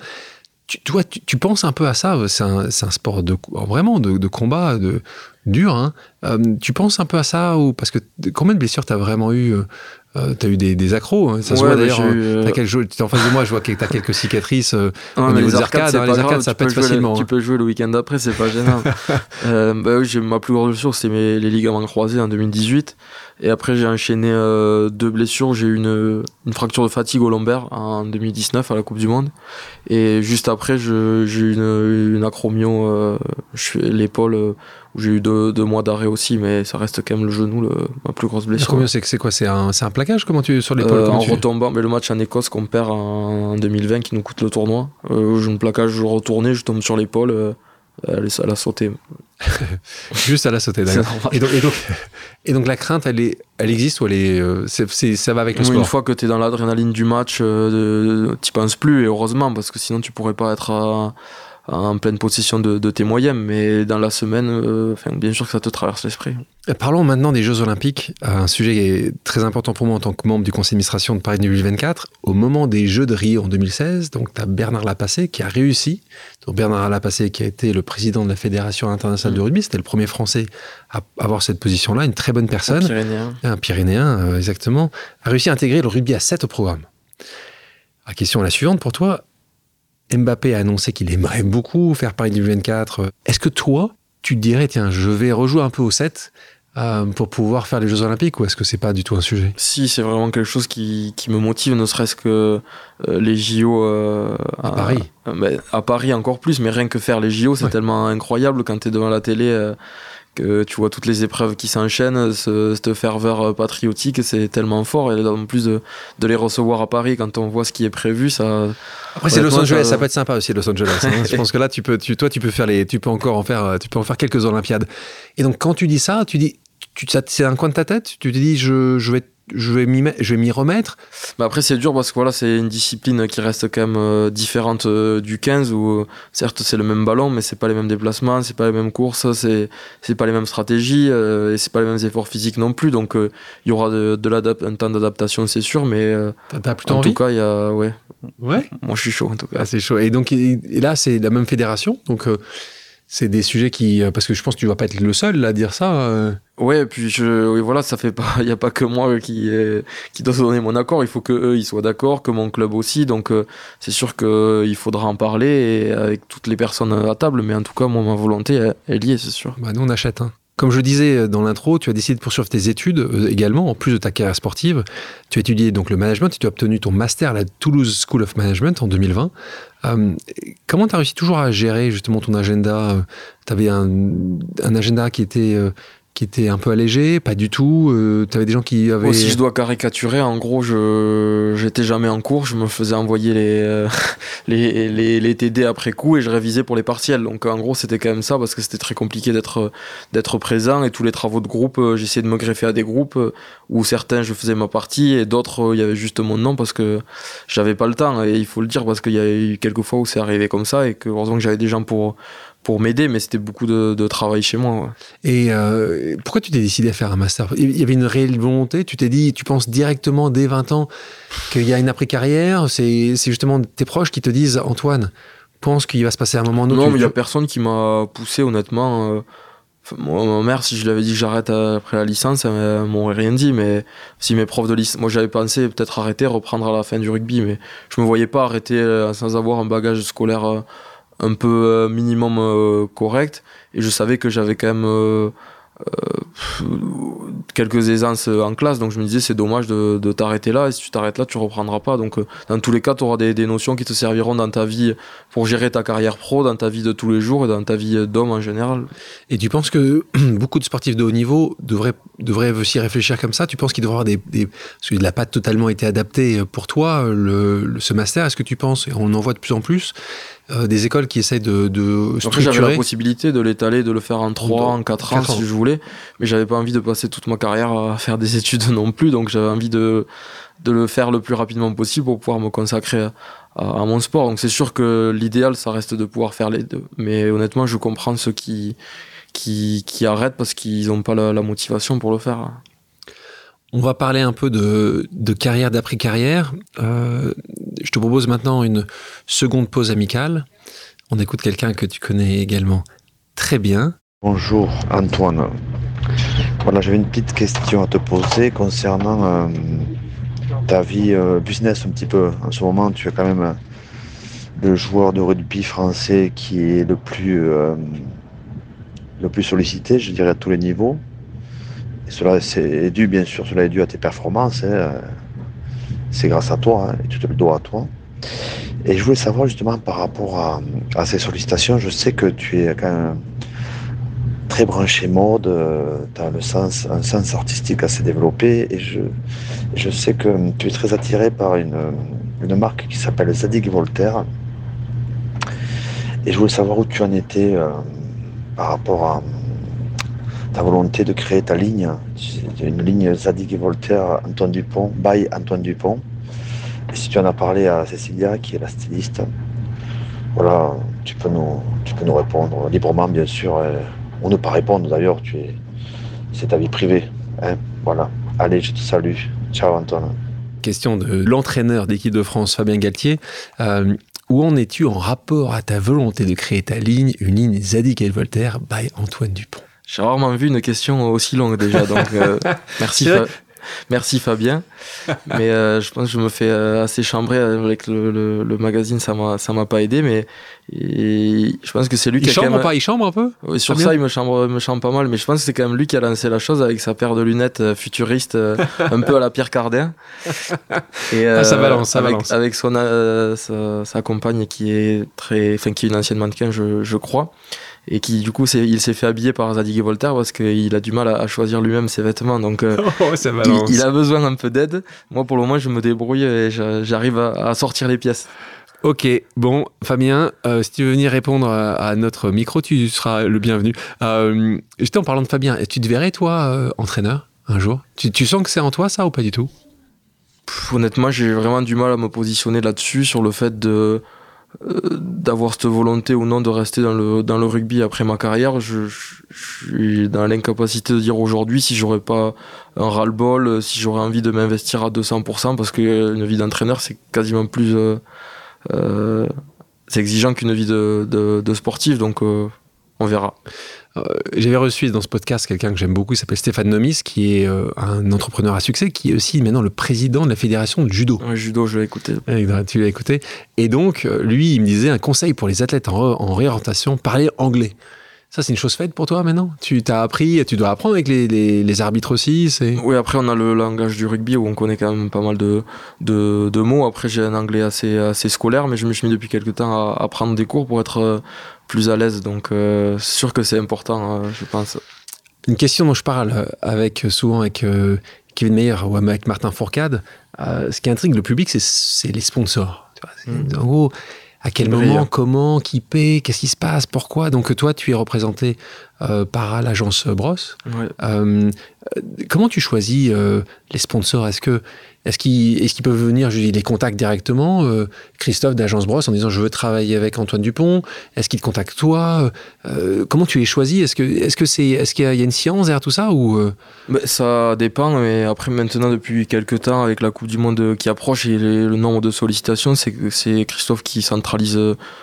Tu, toi, tu, penses un peu à ça, c'est un, sport de, vraiment de, combat, de, dur. Hein. Euh, tu penses un peu à ça ou Parce que combien de blessures tu as vraiment eu euh, euh, T'as eu des, des accros, hein. ça se voit d'ailleurs. Euh, en face de moi, je vois que t'as quelques cicatrices euh, au niveau des arcades. Hein, les arcades, ça pète facilement. tu peux jouer le week-end d'après, c'est pas gênant. bah oui, ma plus grande blessure, c'est les ligaments croisés en 2018. Et après, j'ai enchaîné deux blessures. J'ai eu une, une, fracture de fatigue au lombaire en 2019 à la Coupe du Monde. Et juste après, j'ai eu une, une acromio, l'épaule où j'ai eu deux, deux mois d'arrêt aussi, mais ça reste quand même le genou, le, ma plus grosse blessure. Combien c'est quoi C'est un, un, plaquage Comment tu sur l'épaule euh, En retombant, mais le match en Écosse qu'on perd en, 2020 qui nous coûte le tournoi. Euh, j'ai une plaquage retourné, je tombe sur l'épaule, euh, elle, elle, a sauté. Juste à la sauter, d'accord. Et donc, et, donc, et donc, la crainte, elle, est, elle existe ou elle est, euh, c'est, ça va avec le sport Une fois que tu es dans l'adrénaline du match, euh, tu penses plus, et heureusement, parce que sinon tu pourrais pas être à en pleine possession de, tes moyens, mais dans la semaine, euh, bien sûr que ça te traverse l'esprit. Parlons maintenant des Jeux Olympiques, un sujet très important pour moi en tant que membre du conseil d'administration de Paris 2024. Au moment des Jeux de Rio en 2016, donc tu as Bernard Lapassé qui a réussi. Donc Bernard Lapassé qui a été le président de la Fédération internationale de mm. rugby, c'était le premier Français à avoir cette position-là, une très bonne personne. Un Pyrénéen. Un Pyrénéen, euh, exactement, a réussi à intégrer le rugby à 7 au programme. La question est la suivante pour toi. Mbappé a annoncé qu'il aimerait beaucoup faire Paris 2024. Est-ce que toi, tu te dirais, tiens, je vais rejouer un peu au 7 euh, pour pouvoir faire les Jeux Olympiques ou est-ce que c'est pas du tout un sujet? Si, c'est vraiment quelque chose qui, me motive, ne serait-ce que euh, les JO euh, à, Paris. à Paris encore plus, mais rien que faire les JO, c'est tellement incroyable quand tu es devant la télé que tu vois toutes les épreuves qui s'enchaînent, ce, cette ferveur patriotique, c'est tellement fort. Et en plus de, de, les recevoir à Paris, quand on voit ce qui est prévu, ça. Après, c'est Los Angeles, ça... peut être sympa aussi, Los Angeles. Hein. Je pense que là, tu peux, tu, toi, tu peux faire les, tu peux encore en faire, tu peux en faire quelques Olympiades. Et donc, quand tu dis ça, tu dis, tu, c'est un coin de ta tête, tu te dis, je, je vais je vais m'y remettre. Bah après c'est dur parce que voilà c'est une discipline qui reste quand même euh, différente euh, du 15 où euh, certes c'est le même ballon mais c'est pas les mêmes déplacements, c'est pas les mêmes courses, c'est c'est pas les mêmes stratégies et c'est pas les mêmes efforts physiques non plus donc il y aura de, de un temps d'adaptation c'est sûr mais T'as plutôt en tout cas il y a ouais. Ouais. Moi je suis chaud en tout cas. Ah, c'est chaud et donc et là c'est la même fédération donc c'est des sujets qui parce que je pense que tu vas pas être le seul à dire ça Ouais, et puis je, oui, voilà, ça fait pas, il n'y a pas que moi qui qui doit donner mon accord. Il faut que eux ils soient d'accord, que mon club aussi. Donc euh, c'est sûr que il faudra en parler et avec toutes les personnes à table. Mais en tout cas, moi ma volonté elle, y est, c'est sûr. Bah nous on achète. Hein. Comme je disais dans l'intro, tu as décidé de poursuivre tes études euh, également, en plus de ta carrière sportive. Tu as étudié donc le management et tu as obtenu ton master à la Toulouse School of Management en 2020. Euh, comment tu as réussi toujours à gérer justement ton agenda? Tu avais un, agenda qui était qui était un peu allégé, pas du tout. Euh, tu avais des gens qui avaient. si je dois caricaturer, en gros, je j'étais jamais en cours, je me faisais envoyer les, euh, les, les, TD après coup et je révisais pour les partiels. Donc en gros, c'était quand même ça parce que c'était très compliqué d'être d'être présent et tous les travaux de groupe, euh, j'essayais de me greffer à des groupes où certains je faisais ma partie et d'autres il y avait juste mon nom parce que j'avais pas le temps et il faut le dire parce qu'il y a eu quelques fois où c'est arrivé comme ça et que heureusement que j'avais des gens pour pour m'aider, mais c'était beaucoup de, travail chez moi. Et euh, pourquoi tu t'es décidé à faire un master? Il y avait une réelle volonté? Tu t'es dit, tu penses directement dès 20 ans qu'il y a une après-carrière? C'est justement tes proches qui te disent, Antoine, pense qu'il va se passer un moment Non, mais il n'y a personne qui m'a poussé, honnêtement. Euh, moi, ma mère, si je lui avais dit que j'arrête après la licence, elle m'aurait rien dit. Mais si mes profs de licence. Moi, j'avais pensé peut-être arrêter, reprendre à la fin du rugby, mais je me voyais pas arrêter euh, sans avoir un bagage scolaire un peu euh, minimum euh, correct. Et je savais que j'avais quand même euh, quelques aisances en classe. Donc je me disais c'est dommage de, de t'arrêter là. Et si tu t'arrêtes là tu reprendras pas. Donc dans tous les cas tu auras des, des, notions qui te serviront dans ta vie pour gérer ta carrière pro dans ta vie de tous les jours et dans ta vie d'homme en général. Et tu penses que beaucoup de sportifs de haut niveau devraient, devraient aussi réfléchir comme ça? Tu penses qu'il devrait y avoir des, des parce qu'il n'a pas totalement été adapté pour toi le, ce master? Est-ce que tu penses? Et on en voit de plus en plus euh, des écoles qui essayent de, de Après, j'avais la possibilité de l'étaler, de le faire en 3, en 4 ans, si je voulais, mais j'avais pas envie de passer toute ma carrière à faire des études non plus, donc j'avais envie de, de le faire le plus rapidement possible pour pouvoir me consacrer à, mon sport. Donc c'est sûr que l'idéal, ça reste de pouvoir faire les deux. Mais honnêtement, je comprends ceux qui, qui, qui arrêtent parce qu'ils n'ont pas la, la motivation pour le faire. On va parler un peu de, carrière d'après-carrière. Euh, je te propose maintenant une seconde pause amicale. On écoute quelqu'un que tu connais également très bien. Bonjour Antoine. Voilà, j'avais une petite question à te poser concernant euh, ta vie euh, business un petit peu. En ce moment, tu es quand même le joueur de rugby français qui est le plus, le plus sollicité, je dirais, à tous les niveaux cela c'est dû, bien sûr, cela est dû à tes performances. Hein. C'est grâce à toi hein, et tu te le dois à toi. Et je voulais savoir justement par rapport à, ces sollicitations, je sais que tu es quand même très branché mode, euh, tu as le sens, un sens artistique assez développé et je, je sais que tu es très attiré par une, marque qui s'appelle Zadig Voltaire. Et je voulais savoir où tu en étais euh, par rapport à ta volonté de créer ta ligne, une ligne Zadig et Voltaire, Antoine Dupont, by Antoine Dupont. Et si tu en as parlé à Cécilia, qui est la styliste, voilà, tu peux nous, répondre librement, bien sûr. On ne pas répondre d'ailleurs, c'est ta vie privée. Hein, voilà. Allez, je te salue. Ciao Antoine. Question de l'entraîneur d'équipe de France, Fabien Galtier. Euh, où en es-tu en rapport à ta volonté de créer ta ligne, une ligne Zadig et Voltaire by Antoine Dupont? J'ai rarement vu une question aussi longue déjà, donc euh, merci. Merci Fabien. mais euh, je pense que je me fais euh, assez chambrer avec le, magazine, ça m'a ça m'a pas aidé, mais je pense que c'est lui qui a chambre même... pas, il chambre un peu? sur ça, il me chambre me chambre pas mal, mais je pense que c'est quand même lui qui a lancé la chose avec sa paire de lunettes euh, futuristes, un peu à la Pierre Cardin. Et ah, ça balance, ça avec, balance. Avec son sa, compagne qui est très, enfin qui est une ancienne mannequin, je, je crois et qui du coup il s'est fait habiller par Zadig et Voltaire parce qu'il a du mal à, choisir lui-même ses vêtements. Donc euh, oh, il, a besoin un peu d'aide. Moi pour le moment je me débrouille et j'arrive à, sortir les pièces. Ok, bon, Fabien, euh, si tu veux venir répondre à, notre micro, tu seras le bienvenu. Euh, J'étais en parlant de Fabien, tu te verrais, toi, euh, entraîneur, un jour? Tu, tu, sens que c'est en toi, ça, ou pas du tout? Honnêtement, j'ai vraiment du mal à me positionner là-dessus, sur le fait de, d'avoir cette volonté ou non de rester dans le, dans le rugby après ma carrière. Je, suis dans l'incapacité de dire aujourd'hui si j'aurais pas un ras-le-bol, euh, si j'aurais envie de m'investir à 200%, parce qu'une vie d'entraîneur, c'est quasiment plus euh, c'est exigeant qu'une vie de, de, de, sportif, donc on verra. Euh, j'avais reçu dans ce podcast quelqu'un que j'aime beaucoup, qui s'appelle Stéphane Nomis, qui est euh, un entrepreneur à succès, qui est aussi maintenant le président de la fédération de judo. judo, je l'ai écouté. tu l'as écouté. Et donc, euh, lui, il me disait un conseil pour les athlètes en réorientation, parler anglais. Ça, c'est une chose faite pour toi maintenant Tu t'as appris, tu dois apprendre avec les, les, arbitres aussi Oui, après, on a le langage du rugby où on connaît quand même pas mal de, de, de mots. Après, j'ai un anglais assez, assez scolaire, mais je me suis mis depuis quelques temps à, à prendre des cours pour être euh, plus à l'aise. Donc, euh, c'est sûr que c'est important, euh, je pense. Une question dont je parle avec, souvent avec Kevin Meyer ou avec Martin Fourcade, ce qui intrigue le public, c'est les sponsors. Mm. En gros, à quel moment, comment, qui paie, qu'est-ce qui se passe, pourquoi? Donc toi, tu es représenté euh, par l'agence Bros. Euh, comment tu choisis euh, les sponsors? Est-ce que est-ce qu'ils est peuvent venir, je dis, les contacts directement Christophe d'Agence Bros en disant je veux travailler avec Antoine Dupont Est-ce qu'il te contacte toi? Comment tu les choisis? Est-ce que est-ce que c'est est-ce qu'il y, a une science derrière tout ça ou? Ça dépend. Mais après maintenant depuis quelques temps avec la Coupe du Monde qui approche et le nombre de sollicitations, c'est c'est Christophe qui centralise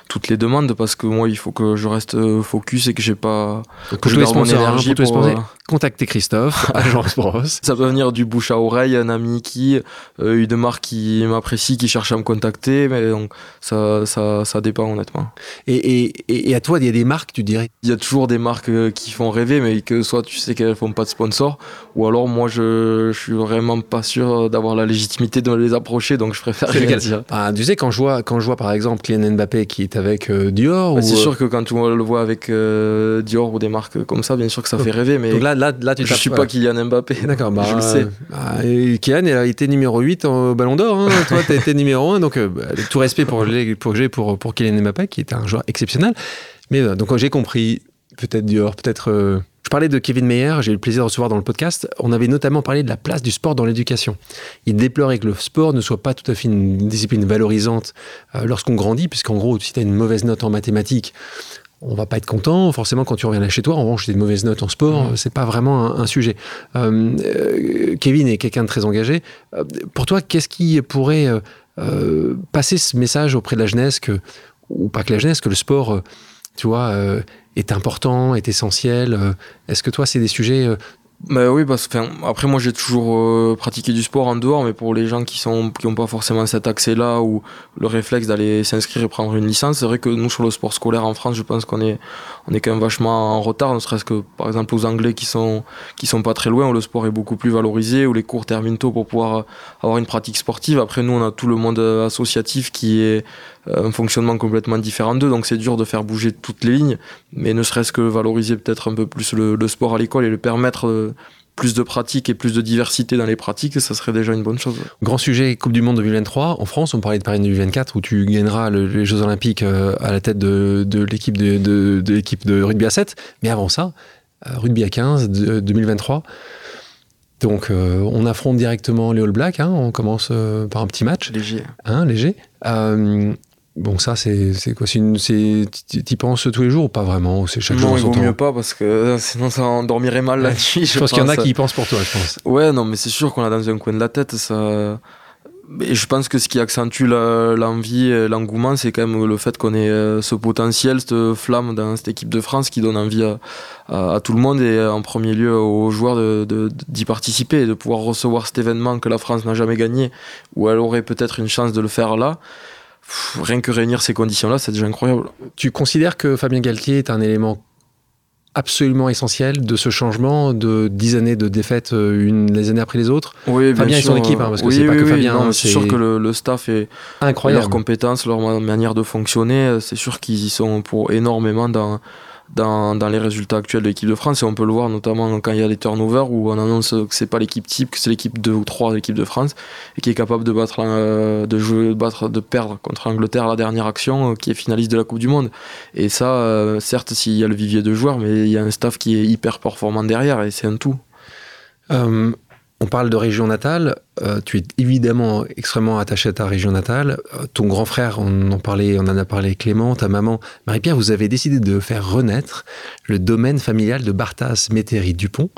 toutes les demandes parce que moi il faut que je reste focus et que j'ai pas que je mon hein, énergie pour, contacter Christophe, Agence Bros. Ça peut venir du bouche à oreille, un ami qui, euh, une marque qui m'apprécie, qui cherche à me contacter, mais donc ça, ça, ça dépend honnêtement. Et, et, et à toi, il y a des marques, tu dirais? Il y a toujours des marques euh, qui font rêver, mais que soit tu sais qu'elles font pas de sponsor, ou alors moi je, je suis vraiment pas sûr d'avoir la légitimité de les approcher, donc je préfère rien dire. Ah, tu sais, quand je vois, quand je vois par exemple Kylian Mbappé qui est avec euh, Dior, bah, c'est sûr que quand on le voit avec Dior ou des marques comme ça, bien sûr que ça fait rêver, mais là, là, là, tu je suis pas Kylian Mbappé. D'accord, bah, je le sais. Bah, Kylian, il a été numéro 8 au Ballon d'Or. Hein. Toi, tu as été numéro 1. Donc, euh, bah, tout respect pour, pour pour, pour Kylian Mbappé, qui est un joueur exceptionnel. Mais euh, donc, j'ai compris, peut-être Dior, peut-être. Euh, je parlais de Kevin Meyer, j'ai eu le plaisir de recevoir dans le podcast. On avait notamment parlé de la place du sport dans l'éducation. Il déplorait que le sport ne soit pas tout à fait une discipline valorisante lorsqu'on grandit, puisqu'en gros, si tu as une mauvaise note en mathématiques, on va pas être content. Forcément, quand tu reviens là chez toi, en revanche, des mauvaises notes en sport, mmh. c'est pas vraiment un, sujet. Euh, euh, Kevin est quelqu'un de très engagé. Euh, pour toi, qu'est-ce qui pourrait passer ce message auprès de la jeunesse que, ou pas que la jeunesse, que le sport, tu vois, est important, est essentiel Est-ce que toi, c'est des sujets bah oui, parce que après moi j'ai toujours euh, pratiqué du sport en dehors, mais pour les gens qui sont qui ont pas forcément cet accès-là ou le réflexe d'aller s'inscrire et prendre une licence, c'est vrai que nous sur le sport scolaire en France, je pense qu'on est on est quand même vachement en retard, ne serait-ce que par exemple aux Anglais qui sont qui sont pas très loin où le sport est beaucoup plus valorisé, où les cours terminent tôt pour pouvoir avoir une pratique sportive. Après nous on a tout le monde associatif qui est euh, un fonctionnement complètement différent d'eux, donc c'est dur de faire bouger toutes les lignes, mais ne serait-ce que valoriser peut-être un peu plus le, sport à l'école et le permettre plus de pratiques et plus de diversité dans les pratiques, ça serait déjà une bonne chose. Grand sujet Coupe du Monde 2023. En France, on parlait de Paris 2024 où tu gagneras les Jeux Olympiques euh, à la tête de, l'équipe de, l'équipe de rugby à 7. Mais avant ça, euh, rugby à 15 2023. Donc, euh, on affronte directement les All Blacks. Hein. on commence par un petit match. Léger. Hein, léger. Bon, ça, c'est quoi? Tu y penses tous les jours ou pas vraiment? C'est chaque non, jour il vaut mieux pas parce que euh, sinon ça endormirait mal la nuit. Je, pense qu'il y en a qui y pensent pour toi, je pense. Ouais, non, mais c'est sûr qu'on a dans un coin de la tête. Ça... Et je pense que ce qui accentue l'envie, l'engouement, c'est quand même le fait qu'on ait euh, ce potentiel, cette flamme dans cette équipe de France qui donne envie à, tout le monde et en premier lieu aux joueurs d'y participer et de pouvoir recevoir cet événement que la France n'a jamais gagné, où elle aurait peut-être une chance de le faire là rien que réunir ces conditions-là, c'est déjà incroyable. Tu considères que Fabien Galtier est un élément absolument essentiel de ce changement de 10 années de défaite euh, une les années après les autres? Oui, Fabien et son équipe hein, parce que c'est pas que Fabien hein, c'est sûr que le, staff est incroyable. leurs compétences leur manière de fonctionner euh, c'est sûr qu'ils y sont pour énormément dans dans, dans, les résultats actuels de l'équipe de France. Et on peut le voir notamment quand il y a des turnovers où on annonce que c'est pas l'équipe type que c'est l'équipe 2 ou 3 de l'équipe de France et qui est capable de battre euh, de jouer battre de perdre contre l'Angleterre la dernière action euh, qui est finaliste de la Coupe du Monde. Et ça euh, certes s'il y a le vivier de joueurs mais il y a un staff qui est hyper performant derrière et c'est un tout on parle de région natale. Euh, tu es évidemment extrêmement attaché à ta région natale. Euh, ton grand frère, on en parlait, on en a parlé Clément, ta maman, Marie-Pierre, vous avez décidé de faire renaître le domaine familial de Barthas Métairie Dupont.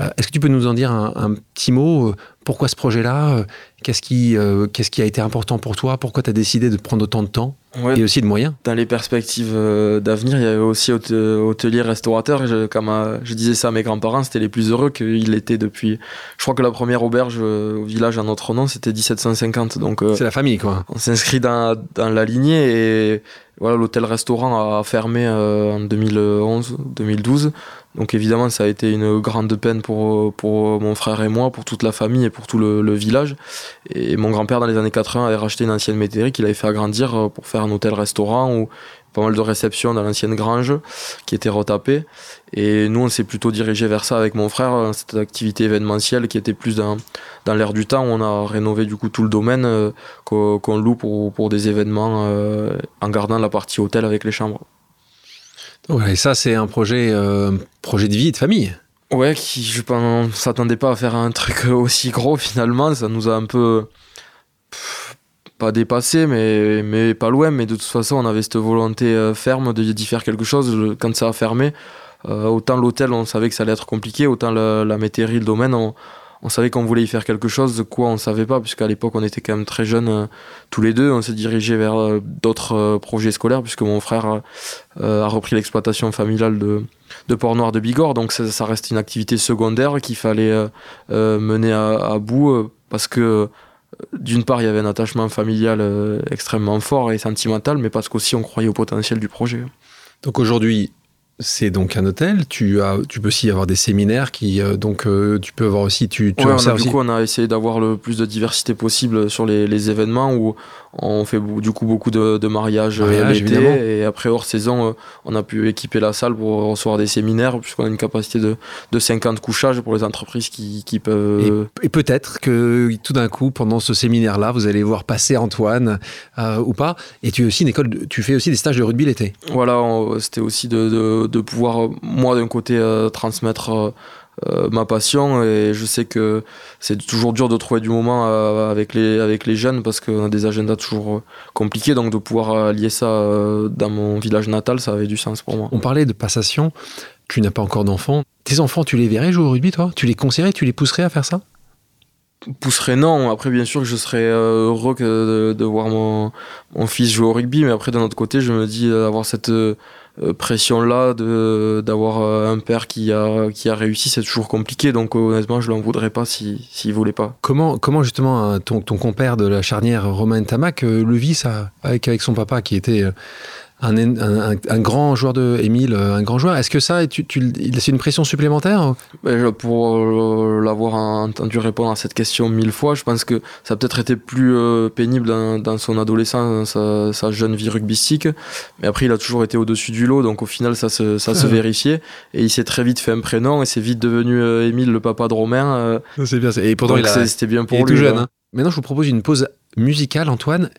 Euh, est-ce que tu peux nous en dire un petit mot Pourquoi ce projet-là Qu'est-ce qui, euh, qu'est-ce qui a été important pour toi Pourquoi tu as décidé de prendre autant de temps et aussi de moyens? Dans les perspectives euh, d'avenir, il y avait aussi hôtelier, restaurateur. Je, comme euh, je disais ça à mes grands-parents, c'était les plus heureux qu'ils étaient depuis. Je crois que la première auberge au village à notre nom, c'était 1750. Donc c'est la famille, quoi. On s'inscrit dans, dans, la lignée et l'hôtel-restaurant a fermé en 2011-2012. Donc évidemment, ça a été une grande peine pour, pour mon frère et moi, pour toute la famille et pour tout le, village. Et mon grand-père, dans les années 80, avait racheté une ancienne métairie qu'il avait fait agrandir euh, pour faire un hôtel-restaurant pas mal de réceptions dans l'ancienne grange qui était retapée. Et nous, on s'est plutôt dirigé vers ça avec mon frère, euh, cette activité événementielle qui était plus dans, dans l'air du temps. On a rénové du coup tout le domaine euh, qu'on loue pour, pour des événements en gardant la partie hôtel avec les chambres. Ouais, et ça, c'est un projet, euh, projet de vie et de famille. Ouais, qui, je ne s'attendait pas à faire un truc aussi gros finalement. Ça nous a un peu. Pas dépassé, mais, mais pas loin. Mais de toute façon, on avait cette volonté euh, ferme d'y faire quelque chose. Quand ça a fermé, euh, autant l'hôtel, on savait que ça allait être compliqué, autant la, métairie, le domaine, on, savait qu'on voulait y faire quelque chose, de quoi on savait pas, puisqu'à l'époque on était quand même très jeunes euh, tous les deux. On s'est dirigé vers d'autres projets scolaires, puisque mon frère a repris l'exploitation familiale de, de Port-Noir de Bigorre, donc ça, reste une activité secondaire qu'il fallait mener à, bout, parce que d'une part il y avait un attachement familial extrêmement fort et sentimental, mais parce qu'aussi on croyait au potentiel du projet. Donc aujourd'hui, c'est donc un hôtel. Tu as, tu peux aussi avoir des séminaires qui, euh, donc, euh, tu peux avoir aussi, tu, tu on a, Du coup, on a essayé d'avoir le plus de diversité possible sur les, les événements où on fait du coup beaucoup de, de mariages euh, l'été et après hors saison, on a pu équiper la salle pour recevoir des séminaires puisqu'on a une capacité de, de 50 couchages pour les entreprises qui, qui peuvent. Et, peut-être que tout d'un coup, pendant ce séminaire-là, vous allez voir passer Antoine euh, ou pas. Et tu aussi une école, tu fais aussi des stages de rugby l'été. Voilà, c'était aussi de, de, de, pouvoir moi d'un côté transmettre euh, ma passion et je sais que c'est toujours dur de trouver du moment euh, avec, les, avec les jeunes parce qu'on a des agendas toujours euh, compliqués donc de pouvoir lier ça dans mon village natal ça avait du sens pour moi. On parlait de passation, tu n'as pas encore d'enfants. Tes enfants, tu les verrais jouer au rugby toi? Tu les conseillerais, tu les pousserais à faire ça? Pousserais non. Après, bien sûr que je serais heureux de, de, voir mon, mon, fils jouer au rugby, mais après, d'un autre côté, je me dis d'avoir cette euh, pression-là d'avoir euh, un père qui a, réussi, c'est toujours compliqué. Donc honnêtement, je l'en voudrais pas s'il ne voulait pas. Comment, comment justement ton, ton compère de la charnière Romain Tamac le vit ça avec son papa qui était un, un, un, grand joueur de Émile, un grand joueur. Est-ce que ça, tu, tu, c'est une pression supplémentaire Pour euh, l'avoir entendu répondre à cette question mille fois, je pense que ça a peut-être été plus euh, pénible dans, dans, son adolescence, sa, sa, jeune vie rugbystique. Mais après, il a toujours été au-dessus du lot, donc au final, ça se, ça se vérifiait. Et il s'est très vite fait un prénom et c'est vite devenu euh, Émile, le papa de Romain. c'est bien. Et pourtant, c'était bien pour il lui. Tout jeune. Hein. Maintenant, je vous propose une pause musicale, Antoine.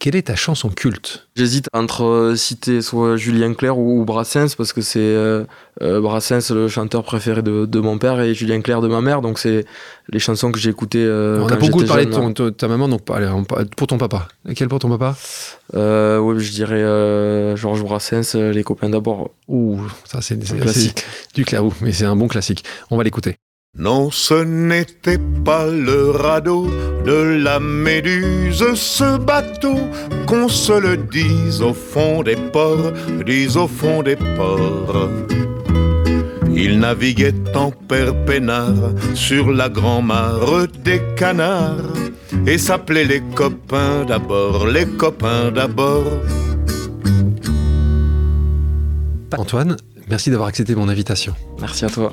Quelle est ta chanson culte? J'hésite entre euh, citer soit Julien Clerc ou, Brassens parce que c'est euh, euh, Brassens le chanteur préféré de, de, mon père et Julien Clerc de ma mère donc c'est les chansons que j'ai écoutées. Euh, On a beaucoup parlé de ton, ta maman donc allez, pour ton papa. Quel pour ton papa? Euh, Oui je dirais euh, Georges Brassens Les copains d'abord. Ouh ça c'est classique du Clairou mais c'est un bon classique. On va l'écouter. Non, ce n'était pas le radeau de la Méduse, ce bateau, qu'on se le dise au fond des ports, dise au fond des ports. Il naviguait en père peinard sur la grand-mare des canards et s'appelait les copains d'abord, les copains d'abord. Antoine, merci d'avoir accepté mon invitation. Merci à toi.